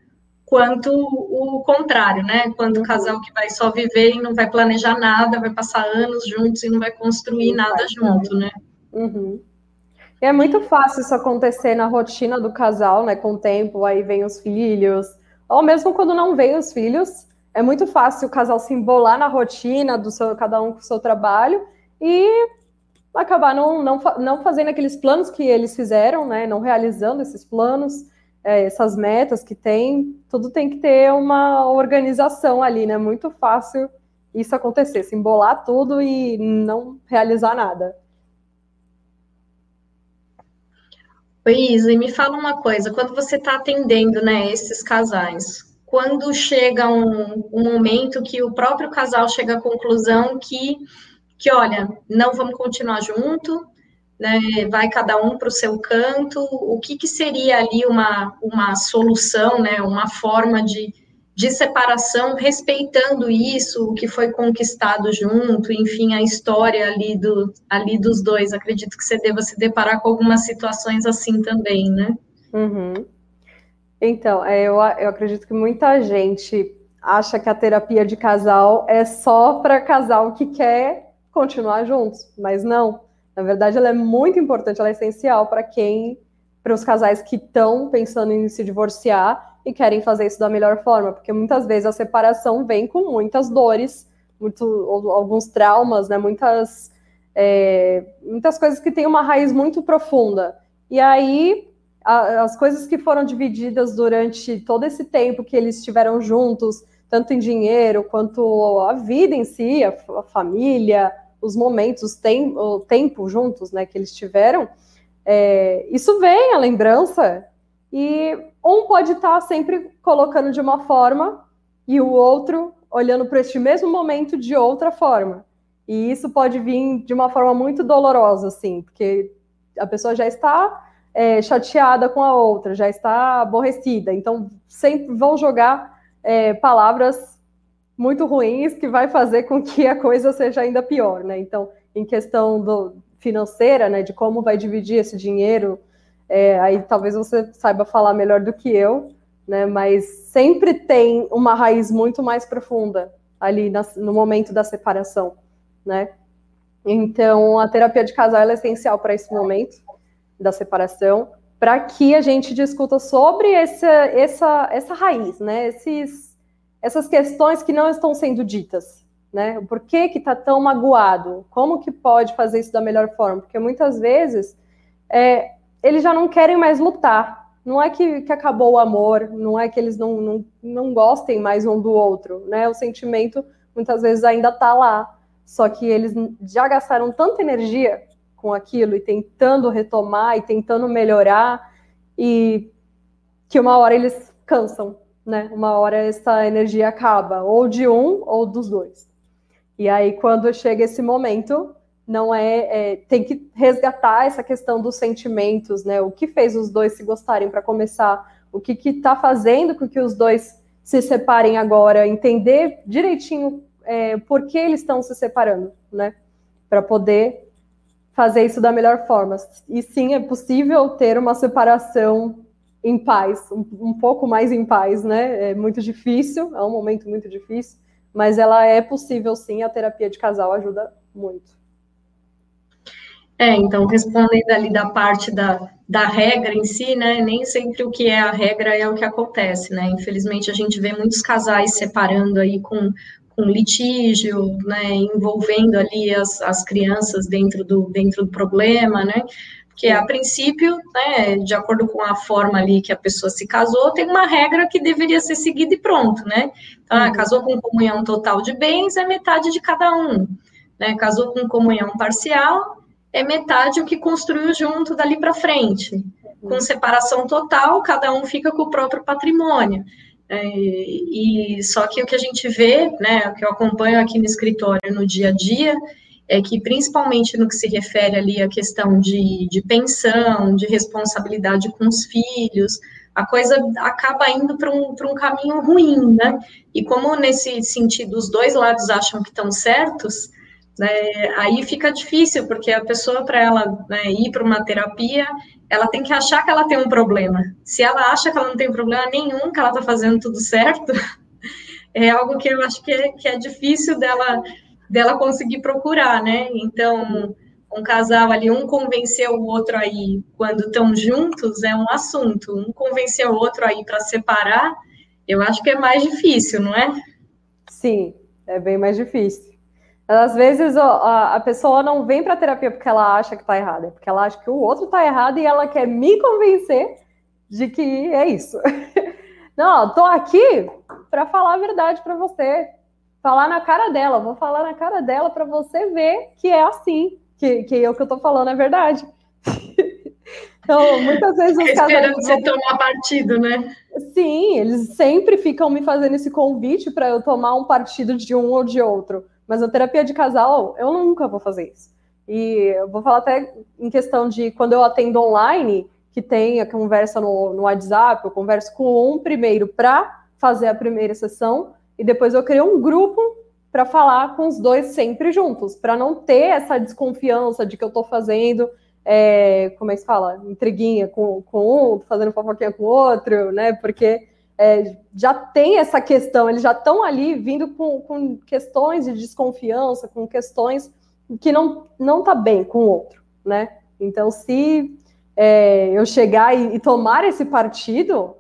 quanto o contrário, né? Quando o casal que vai só viver e não vai planejar nada, vai passar anos juntos e não vai construir nada junto, né? Uhum. E é muito fácil isso acontecer na rotina do casal, né? Com o tempo, aí vem os filhos, ou mesmo quando não vem os filhos, é muito fácil o casal se embolar na rotina do seu, cada um com o seu trabalho e acabar não, não, não fazendo aqueles planos que eles fizeram, né? Não realizando esses planos, é, essas metas que tem. Tudo tem que ter uma organização ali, né? Muito fácil isso acontecer, se embolar tudo e não realizar nada. Isa, e me fala uma coisa, quando você está atendendo, né, esses casais, quando chega um, um, momento que o próprio casal chega à conclusão que, que olha, não vamos continuar junto, né, vai cada um para o seu canto, o que, que seria ali uma, uma solução, né, uma forma de, de separação, respeitando isso, o que foi conquistado junto, enfim, a história ali, do, ali dos dois. Acredito que você deva se deparar com algumas situações assim também, né? Uhum. Então, é, eu, eu acredito que muita gente acha que a terapia de casal é só para casal que quer continuar juntos, mas não. Na verdade, ela é muito importante, ela é essencial para quem, para os casais que estão pensando em se divorciar e querem fazer isso da melhor forma, porque muitas vezes a separação vem com muitas dores, muito, alguns traumas, né, muitas, é, muitas coisas que têm uma raiz muito profunda. E aí, a, as coisas que foram divididas durante todo esse tempo que eles estiveram juntos, tanto em dinheiro quanto a vida em si, a, a família, os momentos, tem, o tempo juntos, né, que eles tiveram, é, isso vem a lembrança e um pode estar sempre colocando de uma forma e o outro olhando para este mesmo momento de outra forma. E isso pode vir de uma forma muito dolorosa, assim, porque a pessoa já está é, chateada com a outra, já está aborrecida. Então, sempre vão jogar é, palavras muito ruins que vai fazer com que a coisa seja ainda pior, né? Então, em questão do, financeira, né, de como vai dividir esse dinheiro é, aí talvez você saiba falar melhor do que eu, né? Mas sempre tem uma raiz muito mais profunda ali na, no momento da separação, né? Então a terapia de casal é essencial para esse momento da separação, para que a gente discuta sobre essa, essa, essa raiz, né? Esses, essas questões que não estão sendo ditas, né? Por que que está tão magoado? Como que pode fazer isso da melhor forma? Porque muitas vezes é, eles já não querem mais lutar. Não é que, que acabou o amor, não é que eles não, não, não gostem mais um do outro, né? O sentimento muitas vezes ainda está lá, só que eles já gastaram tanta energia com aquilo e tentando retomar e tentando melhorar e que uma hora eles cansam, né? Uma hora essa energia acaba, ou de um ou dos dois. E aí quando chega esse momento, não é, é, tem que resgatar essa questão dos sentimentos, né? O que fez os dois se gostarem para começar, o que está fazendo com que os dois se separem agora, entender direitinho é, por que eles estão se separando, né? Para poder fazer isso da melhor forma. E sim, é possível ter uma separação em paz, um, um pouco mais em paz, né? É muito difícil, é um momento muito difícil, mas ela é possível sim, a terapia de casal ajuda muito. É, então, respondendo ali da parte da, da regra em si, né, nem sempre o que é a regra é o que acontece, né, infelizmente a gente vê muitos casais separando aí com, com litígio, né, envolvendo ali as, as crianças dentro do, dentro do problema, né, porque a princípio, né, de acordo com a forma ali que a pessoa se casou, tem uma regra que deveria ser seguida e pronto, né, então, ah, casou com comunhão total de bens, é metade de cada um, né, casou com comunhão parcial, é metade o que construiu junto dali para frente. Com separação total, cada um fica com o próprio patrimônio. É, e só que o que a gente vê, né, o que eu acompanho aqui no escritório no dia a dia, é que principalmente no que se refere ali à questão de, de pensão, de responsabilidade com os filhos, a coisa acaba indo para um, um caminho ruim, né? E como nesse sentido os dois lados acham que estão certos, né, aí fica difícil, porque a pessoa, para ela né, ir para uma terapia, ela tem que achar que ela tem um problema. Se ela acha que ela não tem problema nenhum, que ela está fazendo tudo certo, [LAUGHS] é algo que eu acho que é, que é difícil dela, dela conseguir procurar, né? Então, um casal ali, um convencer o outro aí quando estão juntos é um assunto, um convencer o outro aí para separar, eu acho que é mais difícil, não é? Sim, é bem mais difícil. Às vezes a, a pessoa não vem para terapia porque ela acha que está errada, é porque ela acha que o outro está errado e ela quer me convencer de que é isso. [LAUGHS] Não, tô aqui para falar a verdade para você, falar na cara dela, vou falar na cara dela para você ver que é assim, que, que o que eu tô falando é verdade. [LAUGHS] então, muitas vezes os tá Esperando você tomar partido, né? Sim, eles sempre ficam me fazendo esse convite para eu tomar um partido de um ou de outro. Mas na terapia de casal, eu nunca vou fazer isso. E eu vou falar até em questão de quando eu atendo online, que tem a conversa no, no WhatsApp, eu converso com um primeiro para fazer a primeira sessão, e depois eu crio um grupo para falar com os dois sempre juntos, para não ter essa desconfiança de que eu estou fazendo, é, como é que se fala, intriguinha com, com um, fazendo fofoquinha com o outro, né? Porque é, já tem essa questão, eles já estão ali vindo com, com, questões de desconfiança, com questões que não não tá bem com o outro, né? Então, se é, eu chegar e, e tomar esse partido,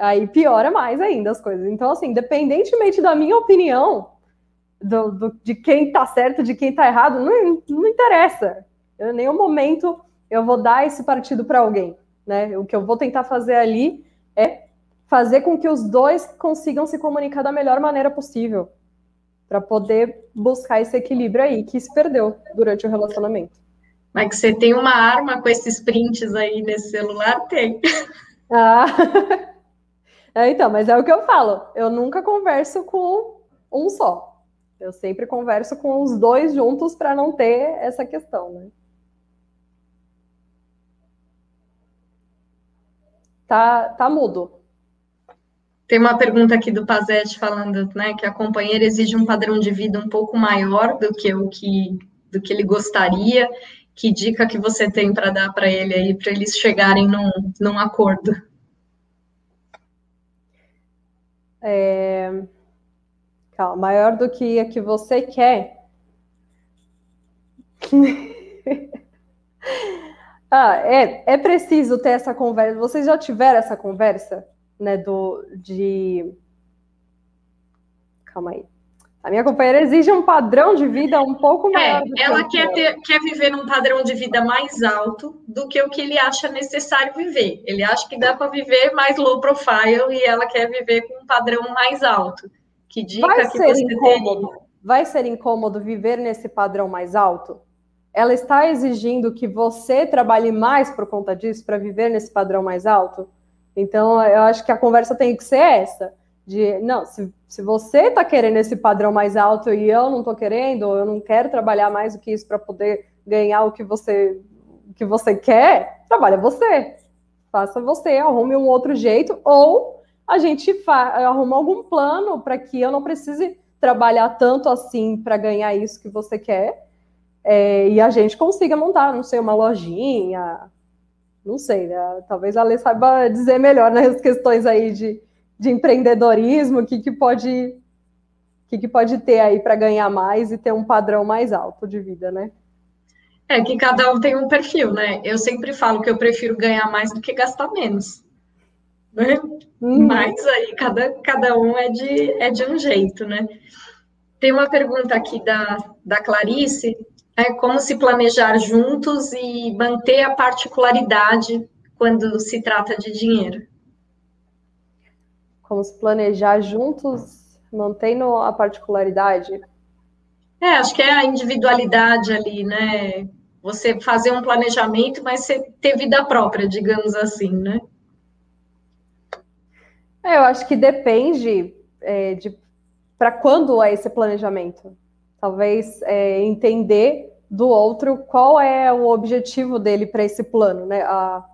aí piora mais ainda as coisas. Então, assim, independentemente da minha opinião, do, do, de quem tá certo, de quem tá errado, não, não interessa. Eu, em nenhum momento eu vou dar esse partido para alguém, né? O que eu vou tentar fazer ali é fazer com que os dois consigam se comunicar da melhor maneira possível, para poder buscar esse equilíbrio aí que se perdeu durante o relacionamento. Mas que você tem uma arma com esses prints aí nesse celular? Tem. Ah, [LAUGHS] é, então, mas é o que eu falo. Eu nunca converso com um só. Eu sempre converso com os dois juntos para não ter essa questão, né? Tá, tá mudo. Tem uma pergunta aqui do Pazete falando, né, que a companheira exige um padrão de vida um pouco maior do que o que do que ele gostaria. Que dica que você tem para dar para ele aí para eles chegarem num, num acordo? É Calma, maior do que a que você quer. [LAUGHS] ah, é, é preciso ter essa conversa. Vocês já tiveram essa conversa, né? Do de. Calma aí. A minha companheira exige um padrão de vida um pouco é, maior. É, ela quer, ter, quer viver num padrão de vida mais alto do que o que ele acha necessário viver. Ele acha que dá para viver mais low profile e ela quer viver com um padrão mais alto. Que dica vai que ser incômodo, teria? Vai ser incômodo viver nesse padrão mais alto? Ela está exigindo que você trabalhe mais por conta disso para viver nesse padrão mais alto? Então, eu acho que a conversa tem que ser essa. De, não, se, se você está querendo esse padrão mais alto e eu não estou querendo, eu não quero trabalhar mais do que isso para poder ganhar o que você, o que você quer, trabalha você. Faça você, arrume um outro jeito, ou a gente arruma algum plano para que eu não precise trabalhar tanto assim para ganhar isso que você quer. É, e a gente consiga montar, não sei, uma lojinha, não sei, né? talvez a Lê saiba dizer melhor nas questões aí de, de empreendedorismo, o que, que pode que, que pode ter aí para ganhar mais e ter um padrão mais alto de vida, né? É que cada um tem um perfil, né? Eu sempre falo que eu prefiro ganhar mais do que gastar menos. Né? Uhum. Mas aí cada, cada um é de, é de um jeito, né? Tem uma pergunta aqui da, da Clarice, é como se planejar juntos e manter a particularidade quando se trata de dinheiro. Como se planejar juntos, mantendo a particularidade? É, acho que é a individualidade ali, né? Você fazer um planejamento, mas você ter vida própria, digamos assim, né? É, eu acho que depende é, de para quando é esse planejamento. Talvez é, entender do outro qual é o objetivo dele para esse plano, né? A,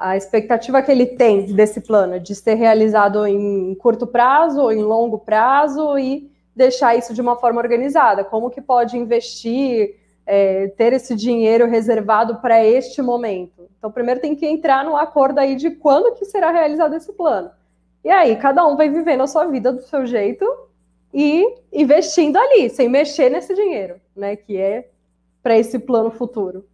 a expectativa que ele tem desse plano, de ser realizado em curto prazo ou em longo prazo e deixar isso de uma forma organizada. Como que pode investir, é, ter esse dinheiro reservado para este momento? Então, primeiro tem que entrar no acordo aí de quando que será realizado esse plano. E aí, cada um vai vivendo a sua vida do seu jeito e investindo ali, sem mexer nesse dinheiro, né? Que é para esse plano futuro.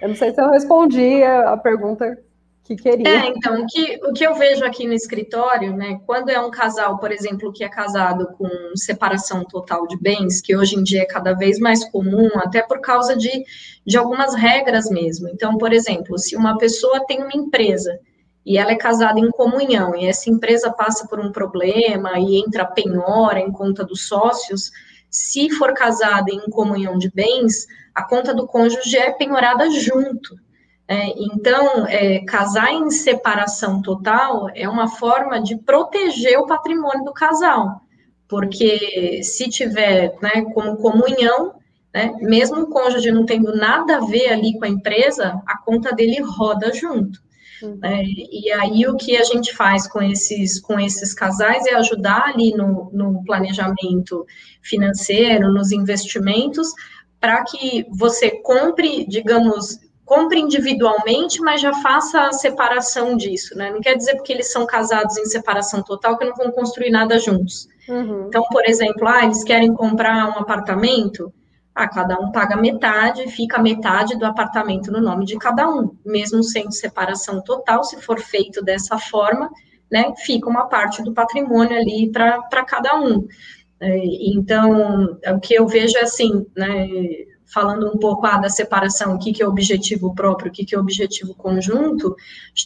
Eu não sei se eu respondi a, pergunta que queria. É, então, o que, o que eu vejo aqui no escritório, né, quando é um casal, por exemplo, que é casado com separação total de bens, que hoje em dia é cada vez mais comum, até por causa de, de algumas regras mesmo. Então, por exemplo, se uma pessoa tem uma empresa e ela é casada em comunhão, e essa empresa passa por um problema e entra penhora em conta dos sócios, se for casada em comunhão de bens, a conta do cônjuge é penhorada junto. É, então, é, casar em separação total é uma forma de proteger o patrimônio do casal, porque se tiver né, como comunhão, né, mesmo o cônjuge não tendo nada a ver ali com a empresa, a conta dele roda junto. Uhum. É, e aí o que a gente faz com esses, com esses casais é ajudar ali no, no planejamento financeiro, nos investimentos, para que você compre, digamos, compre individualmente, mas já faça a separação disso, né? Não quer dizer porque eles são casados em separação total que não vão construir nada juntos. Uhum. Então, por exemplo, ah, eles querem comprar um apartamento, ah, cada um paga metade, fica metade do apartamento no nome de cada um, mesmo sendo separação total, se for feito dessa forma, né, fica uma parte do patrimônio ali para cada um. É, então, o que eu vejo é assim, né, falando um pouco ah, da separação, o que, que é objetivo próprio, o que, que é objetivo conjunto,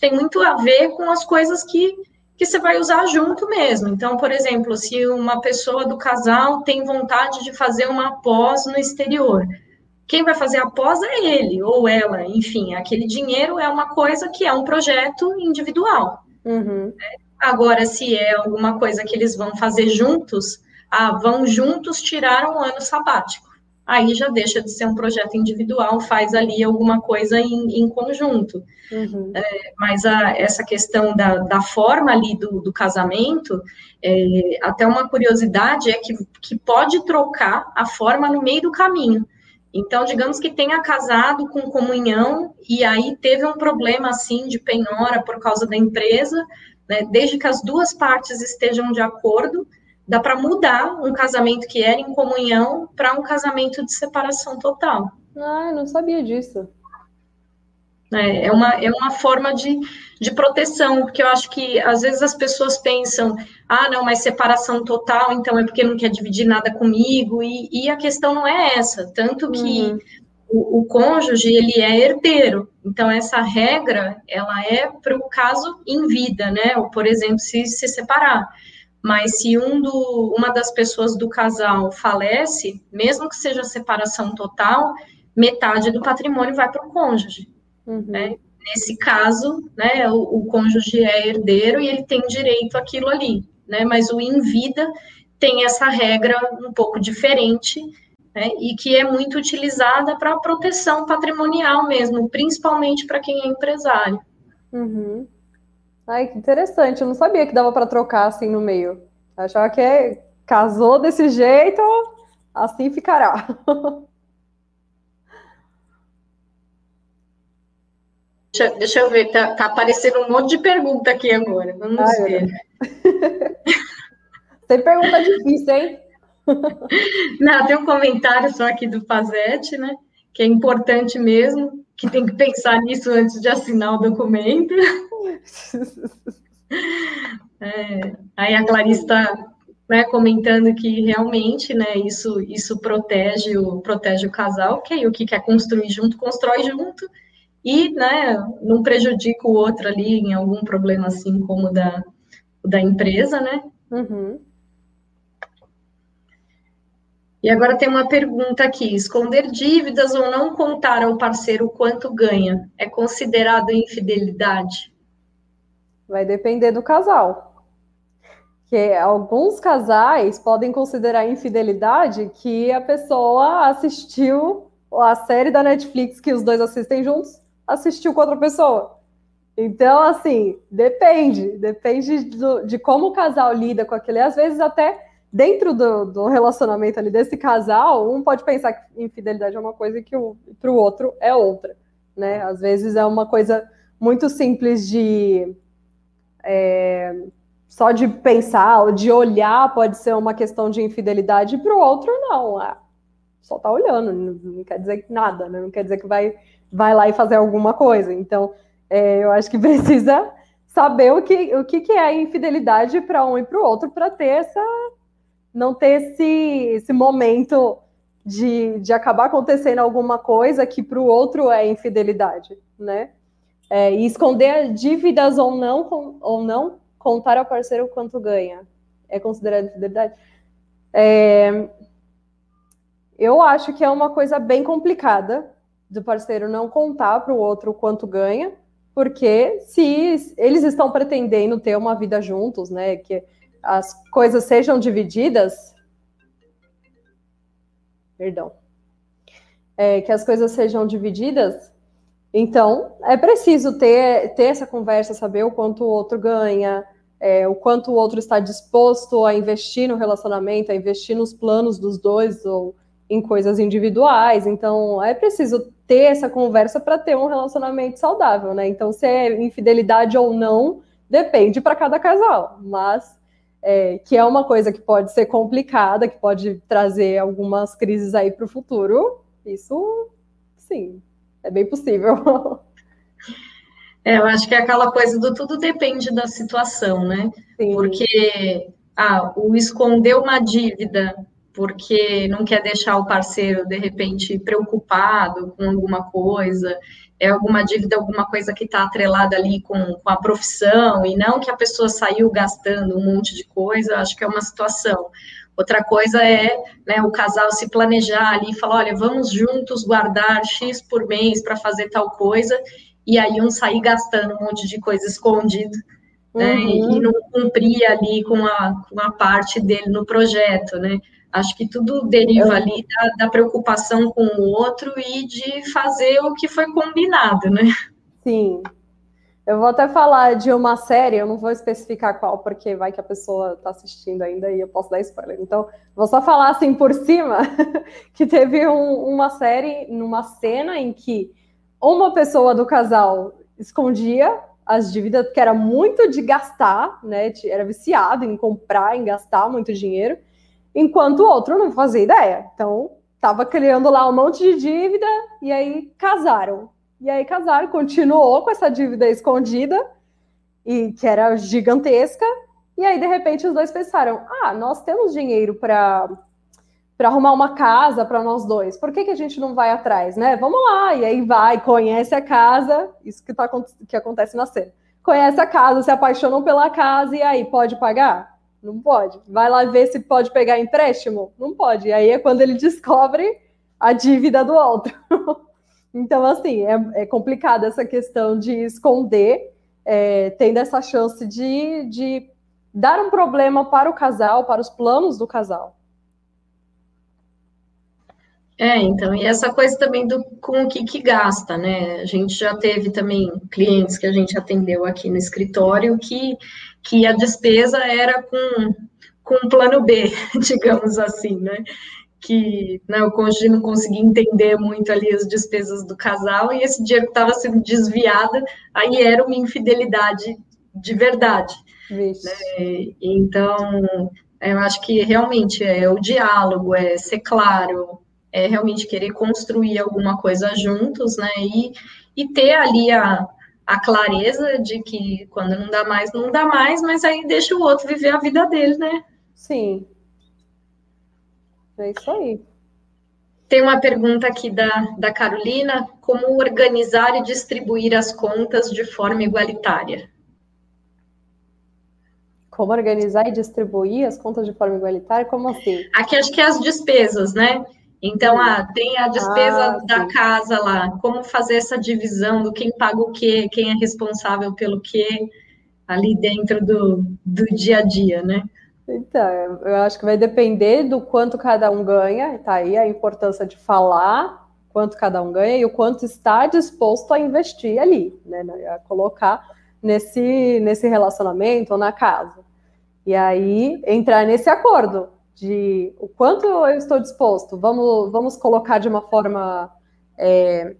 tem muito a ver com as coisas que que você vai usar junto mesmo. Então, por exemplo, se uma pessoa do casal tem vontade de fazer uma pós no exterior, quem vai fazer a pós é ele ou ela, enfim, aquele dinheiro é uma coisa que é um projeto individual. Uhum. Agora, se é alguma coisa que eles vão fazer juntos, ah, vão juntos tirar um ano sabático aí já deixa de ser um projeto individual, faz ali alguma coisa em, em conjunto. Uhum. É, mas a, essa questão da, da forma ali do, do casamento, é, até uma curiosidade é que, que pode trocar a forma no meio do caminho. Então, digamos que tenha casado com comunhão e aí teve um problema assim de penhora por causa da empresa, né, desde que as duas partes estejam de acordo, dá para mudar um casamento que era em comunhão para um casamento de separação total. Ah, eu não sabia disso. É, é, uma, é uma forma de, de proteção, porque eu acho que às vezes as pessoas pensam, ah, não, mas separação total, então é porque não quer dividir nada comigo, e, e a questão não é essa, tanto que uhum. o, o, cônjuge, ele é herdeiro, então essa regra, ela é para o caso em vida, né, ou, por exemplo, se se separar, mas se um do, uma das pessoas do casal falece, mesmo que seja separação total, metade do patrimônio vai para o cônjuge. Uhum. Né? Nesse caso, né, o, o, cônjuge é herdeiro e ele tem direito àquilo ali, né? Mas o em vida tem essa regra um pouco diferente, né, e que é muito utilizada para proteção patrimonial mesmo, principalmente para quem é empresário. Uhum. Ai, que interessante. Eu não sabia que dava para trocar assim no meio. Eu achava que é, casou desse jeito, assim ficará. [LAUGHS] Deixa, deixa, eu ver, tá, tá, aparecendo um monte de pergunta aqui agora. Vamos Ai, ver. [LAUGHS] Tem pergunta difícil, hein? [LAUGHS] Não, tem um comentário só aqui do Pazete, né? Que é importante mesmo, que tem que pensar nisso antes de assinar o documento. [LAUGHS] É, aí a Clarice está né, comentando que realmente né, isso, isso protege, o, protege o casal, que aí o que quer construir junto, constrói junto, e né, não prejudica o outro ali em algum problema assim como o da, o da empresa, né? Uhum. E agora tem uma pergunta aqui: esconder dívidas ou não contar ao parceiro quanto ganha é considerado infidelidade? Vai depender do casal. Que alguns casais podem considerar infidelidade que a pessoa assistiu a série da Netflix que os dois assistem juntos, assistiu com outra pessoa. Então, assim, depende, depende do, de como o casal lida com aquele. Às vezes, até dentro do, do, relacionamento ali desse casal, um pode pensar que infidelidade é uma coisa e que para o outro é outra, né? Às vezes é uma coisa muito simples de é, só de pensar ou de olhar pode ser uma questão de infidelidade, para o outro não, ah, só tá olhando, não quer dizer nada, né? Não quer dizer que vai vai lá e fazer alguma coisa. Então, é, eu acho que [LAUGHS] precisa saber o que, o que, que é infidelidade para um e para o outro para ter essa não ter esse, esse momento de, de acabar acontecendo alguma coisa que para o outro é infidelidade, né? É, e esconder dívidas ou não, com, ou não, contar ao parceiro quanto ganha. É considerado infidelidade? É, eu acho que é uma coisa bem complicada do parceiro não contar para o outro quanto ganha, porque se eles estão pretendendo ter uma vida juntos, né, que as coisas sejam divididas, perdão, é, que as coisas sejam divididas, então é preciso ter, ter essa conversa, saber o quanto o outro ganha, é, o quanto o outro está disposto a investir no relacionamento, a investir nos planos dos dois ou em coisas individuais. Então é preciso ter essa conversa para ter um relacionamento saudável, né? Então se é infidelidade ou não depende para cada casal, mas é, que é uma coisa que pode ser complicada, que pode trazer algumas crises aí para o futuro, isso sim, é bem possível. [LAUGHS] É, eu acho que é aquela coisa do tudo depende da situação, né? Sim. Porque ah, o esconder uma dívida porque não quer deixar o parceiro, de repente, preocupado com alguma coisa, é alguma dívida, alguma coisa que está atrelada ali com, com a profissão, e não que a pessoa saiu gastando um monte de coisa, acho que é uma situação. Outra coisa é né, o casal se planejar ali e falar: olha, vamos juntos guardar X por mês para fazer tal coisa, e aí um sair gastando um monte de coisa escondido, né, uhum. e não cumprir ali com a, com a parte dele no projeto, né? Acho que tudo deriva ali da, da, preocupação com o outro e de fazer o que foi combinado, né? Sim. Eu vou até falar de uma série, eu não vou especificar qual, porque vai que a pessoa está assistindo ainda e eu posso dar spoiler. Então, vou só falar assim por cima [LAUGHS] que teve um, uma série, numa cena em que uma pessoa do casal escondia as dívidas, que era muito de gastar, né? Era viciado em comprar, em gastar muito dinheiro enquanto o outro não fazia ideia. Então, tava criando lá um monte de dívida e aí casaram. E aí casaram, continuou com essa dívida escondida e que era gigantesca. E aí de repente os dois pensaram: "Ah, nós temos dinheiro para para arrumar uma casa para nós dois. Por que, que a gente não vai atrás, né? Vamos lá". E aí vai, conhece a casa, isso que tá que acontece na cena. Conhece a casa, se apaixonam pela casa e aí pode pagar? Não pode. Vai lá ver se pode pegar empréstimo? Não pode. E aí é quando ele descobre a dívida do outro. [LAUGHS] então, assim, é, é complicado essa questão de esconder, é, tendo essa chance de, de dar um problema para o casal, para os planos do casal. É, então, e essa coisa também do com o que, que gasta, né? A gente já teve também clientes que a gente atendeu aqui no escritório que que a despesa era com, com um plano B, [LAUGHS] digamos assim, né? Que né, o cônjuge não conseguia entender muito ali as despesas do casal e esse dinheiro que estava sendo desviado, aí era uma infidelidade de verdade. Né? Então, eu acho que realmente é o diálogo, é ser claro, é realmente querer construir alguma coisa juntos, né? E, e ter ali a, a clareza de que quando não dá mais, não dá mais, mas aí deixa o outro viver a vida dele, né? Sim. É isso aí. Tem uma pergunta aqui da, da Carolina: como organizar e distribuir as contas de forma igualitária? Como organizar e distribuir as contas de forma igualitária? Como assim? Aqui acho que é as despesas, né? Então, ah, tem a despesa ah, da casa lá, como fazer essa divisão do quem paga o quê, quem é responsável pelo quê. ali dentro do, do dia a dia, né? Então, eu acho que vai depender do quanto cada um ganha, tá aí a importância de falar quanto cada um ganha e o quanto está disposto a investir ali, né, a colocar nesse, nesse relacionamento ou na casa. E aí entrar nesse acordo de o quanto eu estou disposto, vamos, vamos colocar de uma forma é,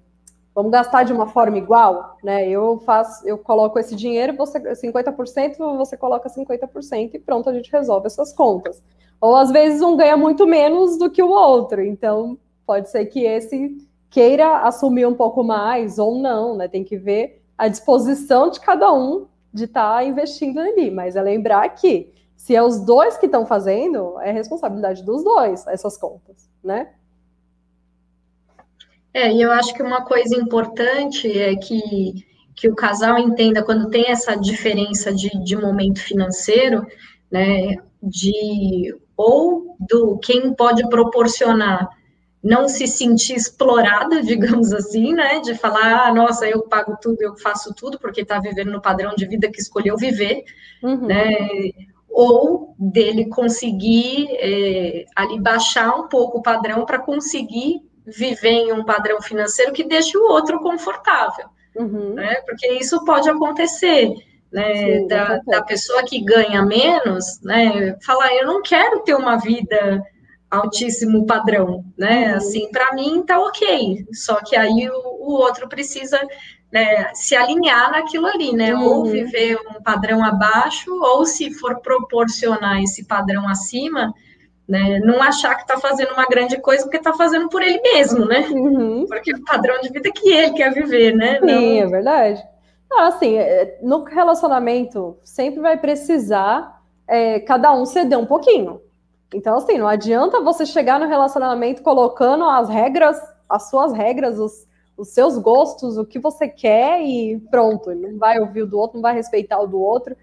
vamos gastar de uma forma igual, né? Eu faço, eu coloco esse dinheiro, você 50%, você coloca 50% e pronto, a gente resolve essas contas. Ou às vezes um ganha muito menos do que o outro, então pode ser que esse queira assumir um pouco mais ou não, né? Tem que ver a disposição de cada um de estar tá investindo ali, mas é lembrar que se é os dois que estão fazendo, é responsabilidade dos dois essas contas, né? É, e eu acho que uma coisa importante é que, que o casal entenda quando tem essa diferença de, de momento financeiro, né, de ou do quem pode proporcionar não se sentir explorada, [LAUGHS] digamos assim, né, de falar, ah, nossa, eu pago tudo, eu faço tudo, porque está vivendo no padrão de vida que escolheu viver, uhum. né, ou dele conseguir é, ali baixar um pouco o padrão para conseguir viver em um padrão financeiro que deixe o outro confortável, uhum. né? Porque isso pode acontecer, né? Sim, da, da, pessoa que ganha menos, né? Falar, eu não quero ter uma vida altíssimo padrão, né? Uhum. Assim, para mim tá ok. Só que aí o, o outro precisa né, se alinhar naquilo ali, né? Uhum. Ou viver um padrão abaixo, ou se for proporcionar esse padrão acima, né? Não achar que está fazendo uma grande coisa porque está fazendo por ele mesmo, né? Uhum. Porque o padrão de vida que ele quer viver, né? Sim, Não... é verdade. Ah, assim, é, no relacionamento sempre vai precisar é, cada um ceder um pouquinho. Então, assim, não adianta você chegar no relacionamento colocando as regras, as suas regras, os, os seus gostos, o que você quer e pronto. Ele não vai ouvir o do outro, não vai respeitar o do outro.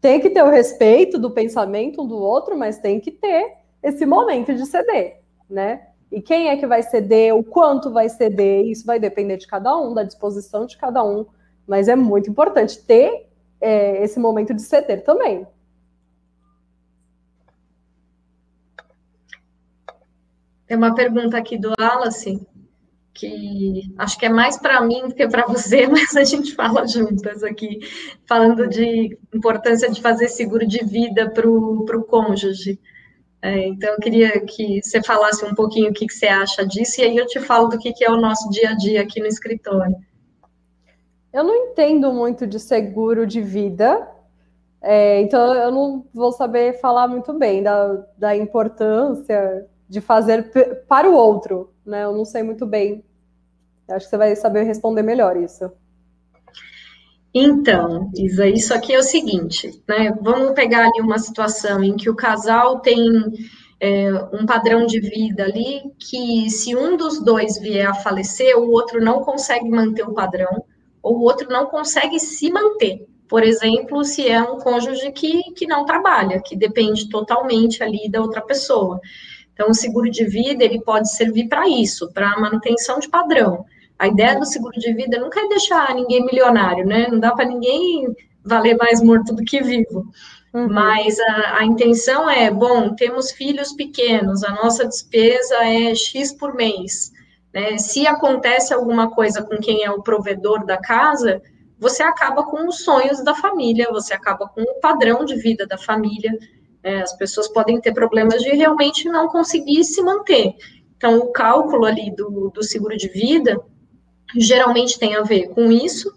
Tem que ter o respeito do pensamento um do outro, mas tem que ter esse momento de ceder, né? E quem é que vai ceder, o quanto vai ceder, isso vai depender de cada um, da disposição de cada um, mas é muito importante ter é, esse momento de ceder também. Tem uma pergunta aqui do Wallace, que acho que é mais para mim do que para você, [LAUGHS] mas a gente fala juntas aqui, falando de importância de fazer seguro de vida para o cônjuge. É, então, eu queria que você falasse um pouquinho o que, que, você acha disso, e aí eu te falo do que, que é o nosso dia a dia aqui no escritório. Eu não entendo muito de seguro de vida, é, então eu não vou saber falar muito bem da, da importância de fazer para o outro, né? Eu não sei muito bem. Acho que você vai saber responder melhor isso. Então, Isa, isso aqui é o seguinte, né? Vamos pegar ali uma situação em que o casal tem é, um padrão de vida ali que, se um dos dois vier a falecer, o outro não consegue manter o padrão, ou o outro não consegue se manter. Por exemplo, se é um cônjuge que, que não trabalha, que depende totalmente ali da outra pessoa. Então, o seguro de vida ele pode servir para isso, para manutenção de padrão. A ideia do seguro de vida nunca é deixar ninguém milionário, né? Não dá para ninguém valer mais morto do que vivo. Uhum. Mas a, a, intenção é, bom, temos filhos pequenos, a nossa despesa é X por mês. Né? Se acontece alguma coisa com quem é o provedor da casa, você acaba com os sonhos da família, você acaba com o padrão de vida da família. Né? As pessoas podem ter problemas de realmente não conseguir se manter. Então, o cálculo ali do, do seguro de vida geralmente tem a ver com isso,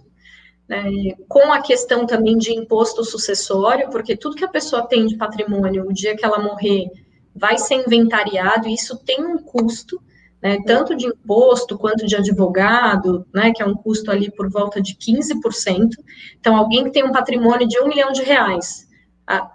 né, com a questão também de imposto sucessório, porque tudo que a pessoa tem de patrimônio, o dia que ela morrer, vai ser inventariado, e isso tem um custo, né, tanto de imposto quanto de advogado, né, que é um custo ali por volta de 15%. Então, alguém que tem um patrimônio de um milhão de reais,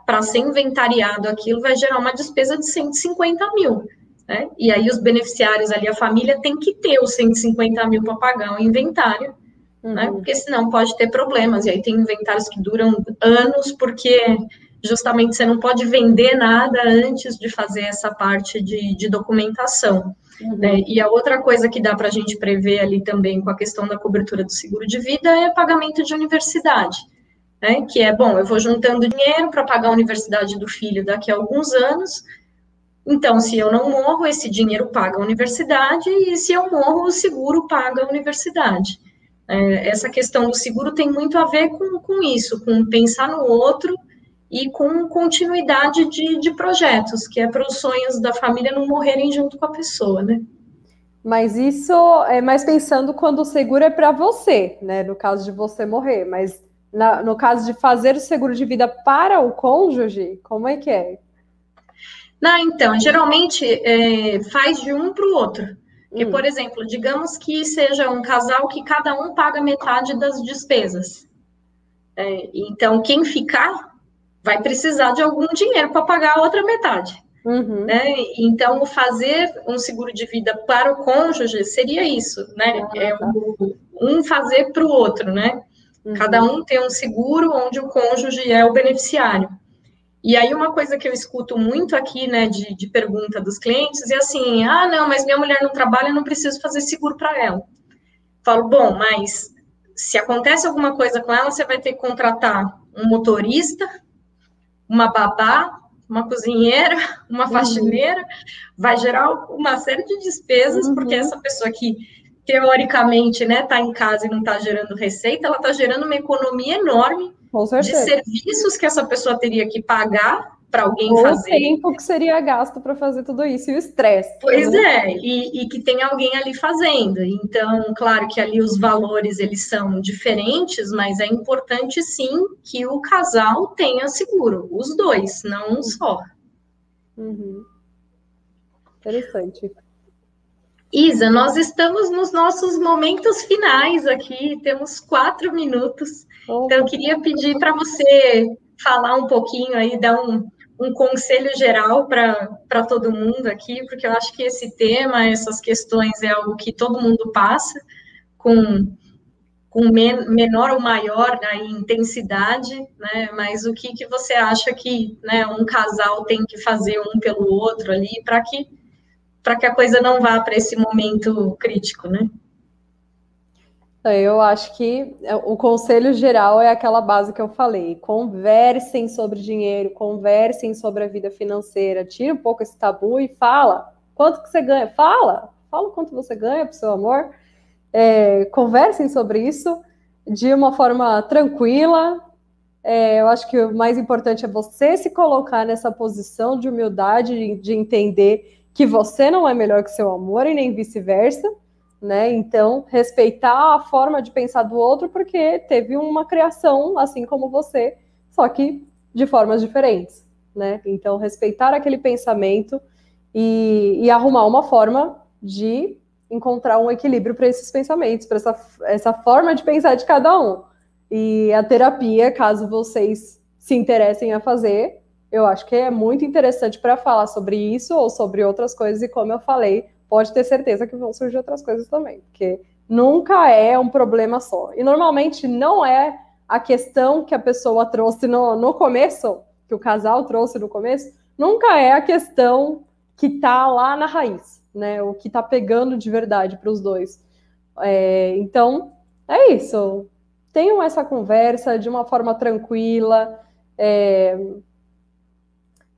para ser inventariado aquilo, vai gerar uma despesa de 150 mil. Né? E aí os beneficiários ali, a família tem que ter os 150 mil para pagar o inventário, né? uhum. né? Porque senão pode ter problemas. E aí tem inventários que duram anos, porque justamente você não pode vender nada antes de fazer essa parte de, de documentação. Uhum. Né? E a outra coisa que dá para a gente prever ali também com a questão da cobertura do seguro de vida é pagamento de universidade. né? Que é bom, eu vou juntando dinheiro para pagar a universidade do filho daqui a alguns anos. Então, se eu não morro, esse dinheiro paga a universidade, e se eu morro, o seguro paga a universidade. É, essa questão do seguro tem muito a ver com, com isso, com pensar no outro e com continuidade de, de projetos, que é para os sonhos da família não morrerem junto com a pessoa, né? Mas isso é mais pensando quando o seguro é para você, né? No caso de você morrer. Mas na, no caso de fazer o seguro de vida para o cônjuge, como é que é? Não, então, geralmente é, faz de um para o outro. Porque, hum. por exemplo, digamos que seja um casal que cada um paga metade das despesas. É, então, quem ficar vai precisar de algum dinheiro para pagar a outra metade. Uhum. Né? Então, fazer um seguro de vida para o cônjuge seria isso, né? Ah, é tá. um fazer para o outro, né? Uhum. Cada um tem um seguro onde o cônjuge é o beneficiário. E aí, uma coisa que eu escuto muito aqui, né, de, de pergunta dos clientes é assim: ah, não, mas minha mulher não trabalha, eu não preciso fazer seguro para ela. Falo, bom, mas se acontece alguma coisa com ela, você vai ter que contratar um motorista, uma babá, uma cozinheira, [LAUGHS] uma uhum. faxineira, uhum. vai gerar uma série de despesas, uhum. porque essa pessoa que teoricamente né, está em casa e não está gerando receita, ela está gerando uma economia enorme de serviços que essa pessoa teria que pagar para alguém Ou fazer. O tempo que seria gasto para fazer tudo isso e o estresse. Pois né? é, e, e, que tem alguém ali fazendo. Então, claro que ali os valores eles são diferentes, mas é importante sim que o casal tenha seguro, os dois, não um só. Uhum. Interessante. Isa, nós estamos nos nossos momentos finais aqui, temos quatro minutos. Então, eu queria pedir para você falar um pouquinho aí, dar um, um conselho geral para todo mundo aqui, porque eu acho que esse tema, essas questões, é algo que todo mundo passa com, com men menor ou maior né, intensidade, né? Mas o que, que você acha que né, um casal tem que fazer um pelo outro ali para que, que a coisa não vá para esse momento crítico, né? Eu acho que é, o conselho geral é aquela base que eu falei. Conversem sobre dinheiro, conversem sobre a vida financeira, tira um pouco esse tabu e fala. Quanto que você ganha? Fala, fala quanto você ganha para seu amor. É, conversem sobre isso de uma forma tranquila. É, eu acho que o mais importante é você se colocar nessa posição de humildade, de, de entender que você não é melhor que seu amor e nem vice-versa né? Então, respeitar a forma de pensar do outro, porque teve uma criação, assim como você, só que de formas diferentes, né? Então, respeitar aquele pensamento e, e arrumar uma forma de encontrar um equilíbrio para esses pensamentos, para essa, essa forma de pensar de cada um. E a terapia, caso vocês se interessem a fazer, eu acho que é muito interessante para falar sobre isso ou sobre outras coisas, e como eu falei, pode ter certeza que vão surgir outras coisas também, porque nunca é um problema só. E normalmente não é a questão que a pessoa trouxe no, no começo, que o casal trouxe no começo, nunca é a questão que está lá na raiz, né? O que está pegando de verdade para os dois. É, então, é isso. Tenham essa conversa de uma forma tranquila. É,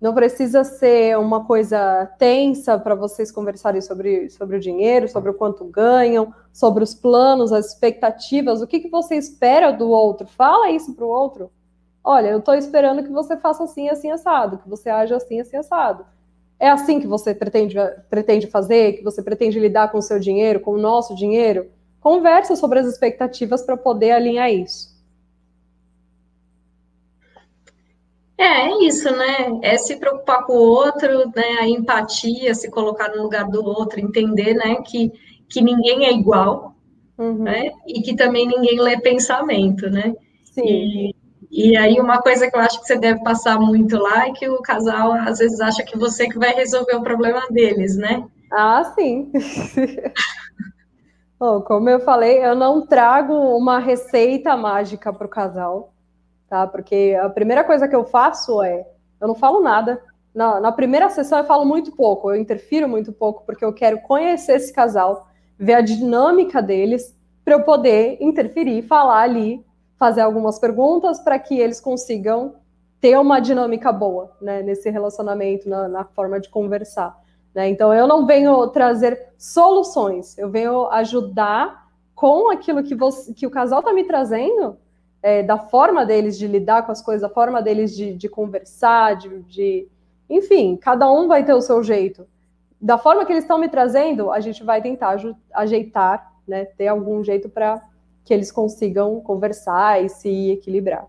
não precisa ser uma coisa tensa para vocês conversarem sobre, sobre o dinheiro, sobre o quanto ganham, sobre os planos, as expectativas, o que, que você espera do outro. Fala isso para o outro. Olha, eu estou esperando que você faça assim, assim, assado, que você haja assim, assim, assado. É assim que você pretende, pretende fazer, que você pretende lidar com o seu dinheiro, com o nosso dinheiro? Conversa sobre as expectativas para poder alinhar isso. É, é isso, né? É se preocupar com o outro, né? A empatia, se colocar no lugar do outro, entender, né? Que, que ninguém é igual, uhum. né? E que também ninguém lê pensamento, né? Sim. E, e aí uma coisa que eu acho que você deve passar muito lá é que o casal às vezes acha que você que vai resolver o problema deles, né? Ah, sim. Bom, [LAUGHS] como eu falei, eu não trago uma receita mágica para o casal tá? Porque a primeira coisa que eu faço é, eu não falo nada. Na, na primeira sessão eu falo muito pouco, eu interfiro muito pouco, porque eu quero conhecer esse casal, ver a dinâmica deles, para eu poder interferir, falar ali fazer algumas perguntas para que eles consigam ter uma dinâmica boa né, nesse relacionamento, na, na forma de conversar. Né? Então, eu não venho trazer soluções, eu venho ajudar com aquilo que, você, que o casal está me trazendo, é, da forma deles de lidar com as coisas, da forma deles de, de conversar, de, de, Enfim, cada um vai ter o seu jeito. Da forma que eles estão me trazendo, a gente vai tentar ajeitar, né, ter algum jeito para que eles consigam conversar e se equilibrar.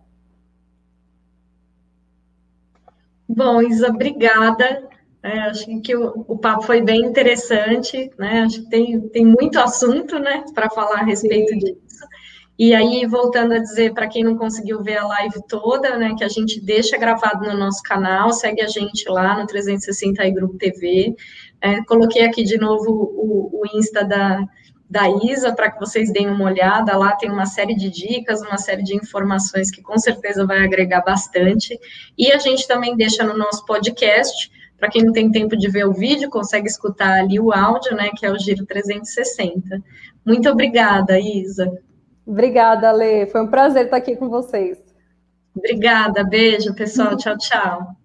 Bom, Isa, obrigada. É, acho que o, o, papo foi bem interessante, né? Acho que tem, tem muito assunto, né, para falar a respeito Sim. disso. E aí, voltando a dizer para quem não conseguiu ver a live toda, né, que a gente deixa gravado no nosso canal, segue a gente lá no 360 e Grupo TV. É, coloquei aqui de novo o, o Insta da, da Isa para que vocês deem uma olhada. Lá tem uma série de dicas, uma série de informações que com certeza vai agregar bastante. E a gente também deixa no nosso podcast para quem não tem tempo de ver o vídeo, consegue escutar ali o áudio, né, que é o Giro 360. Muito obrigada, Isa. Obrigada, Lê. Foi um prazer estar aqui com vocês. Obrigada, beijo, pessoal. Tchau, tchau.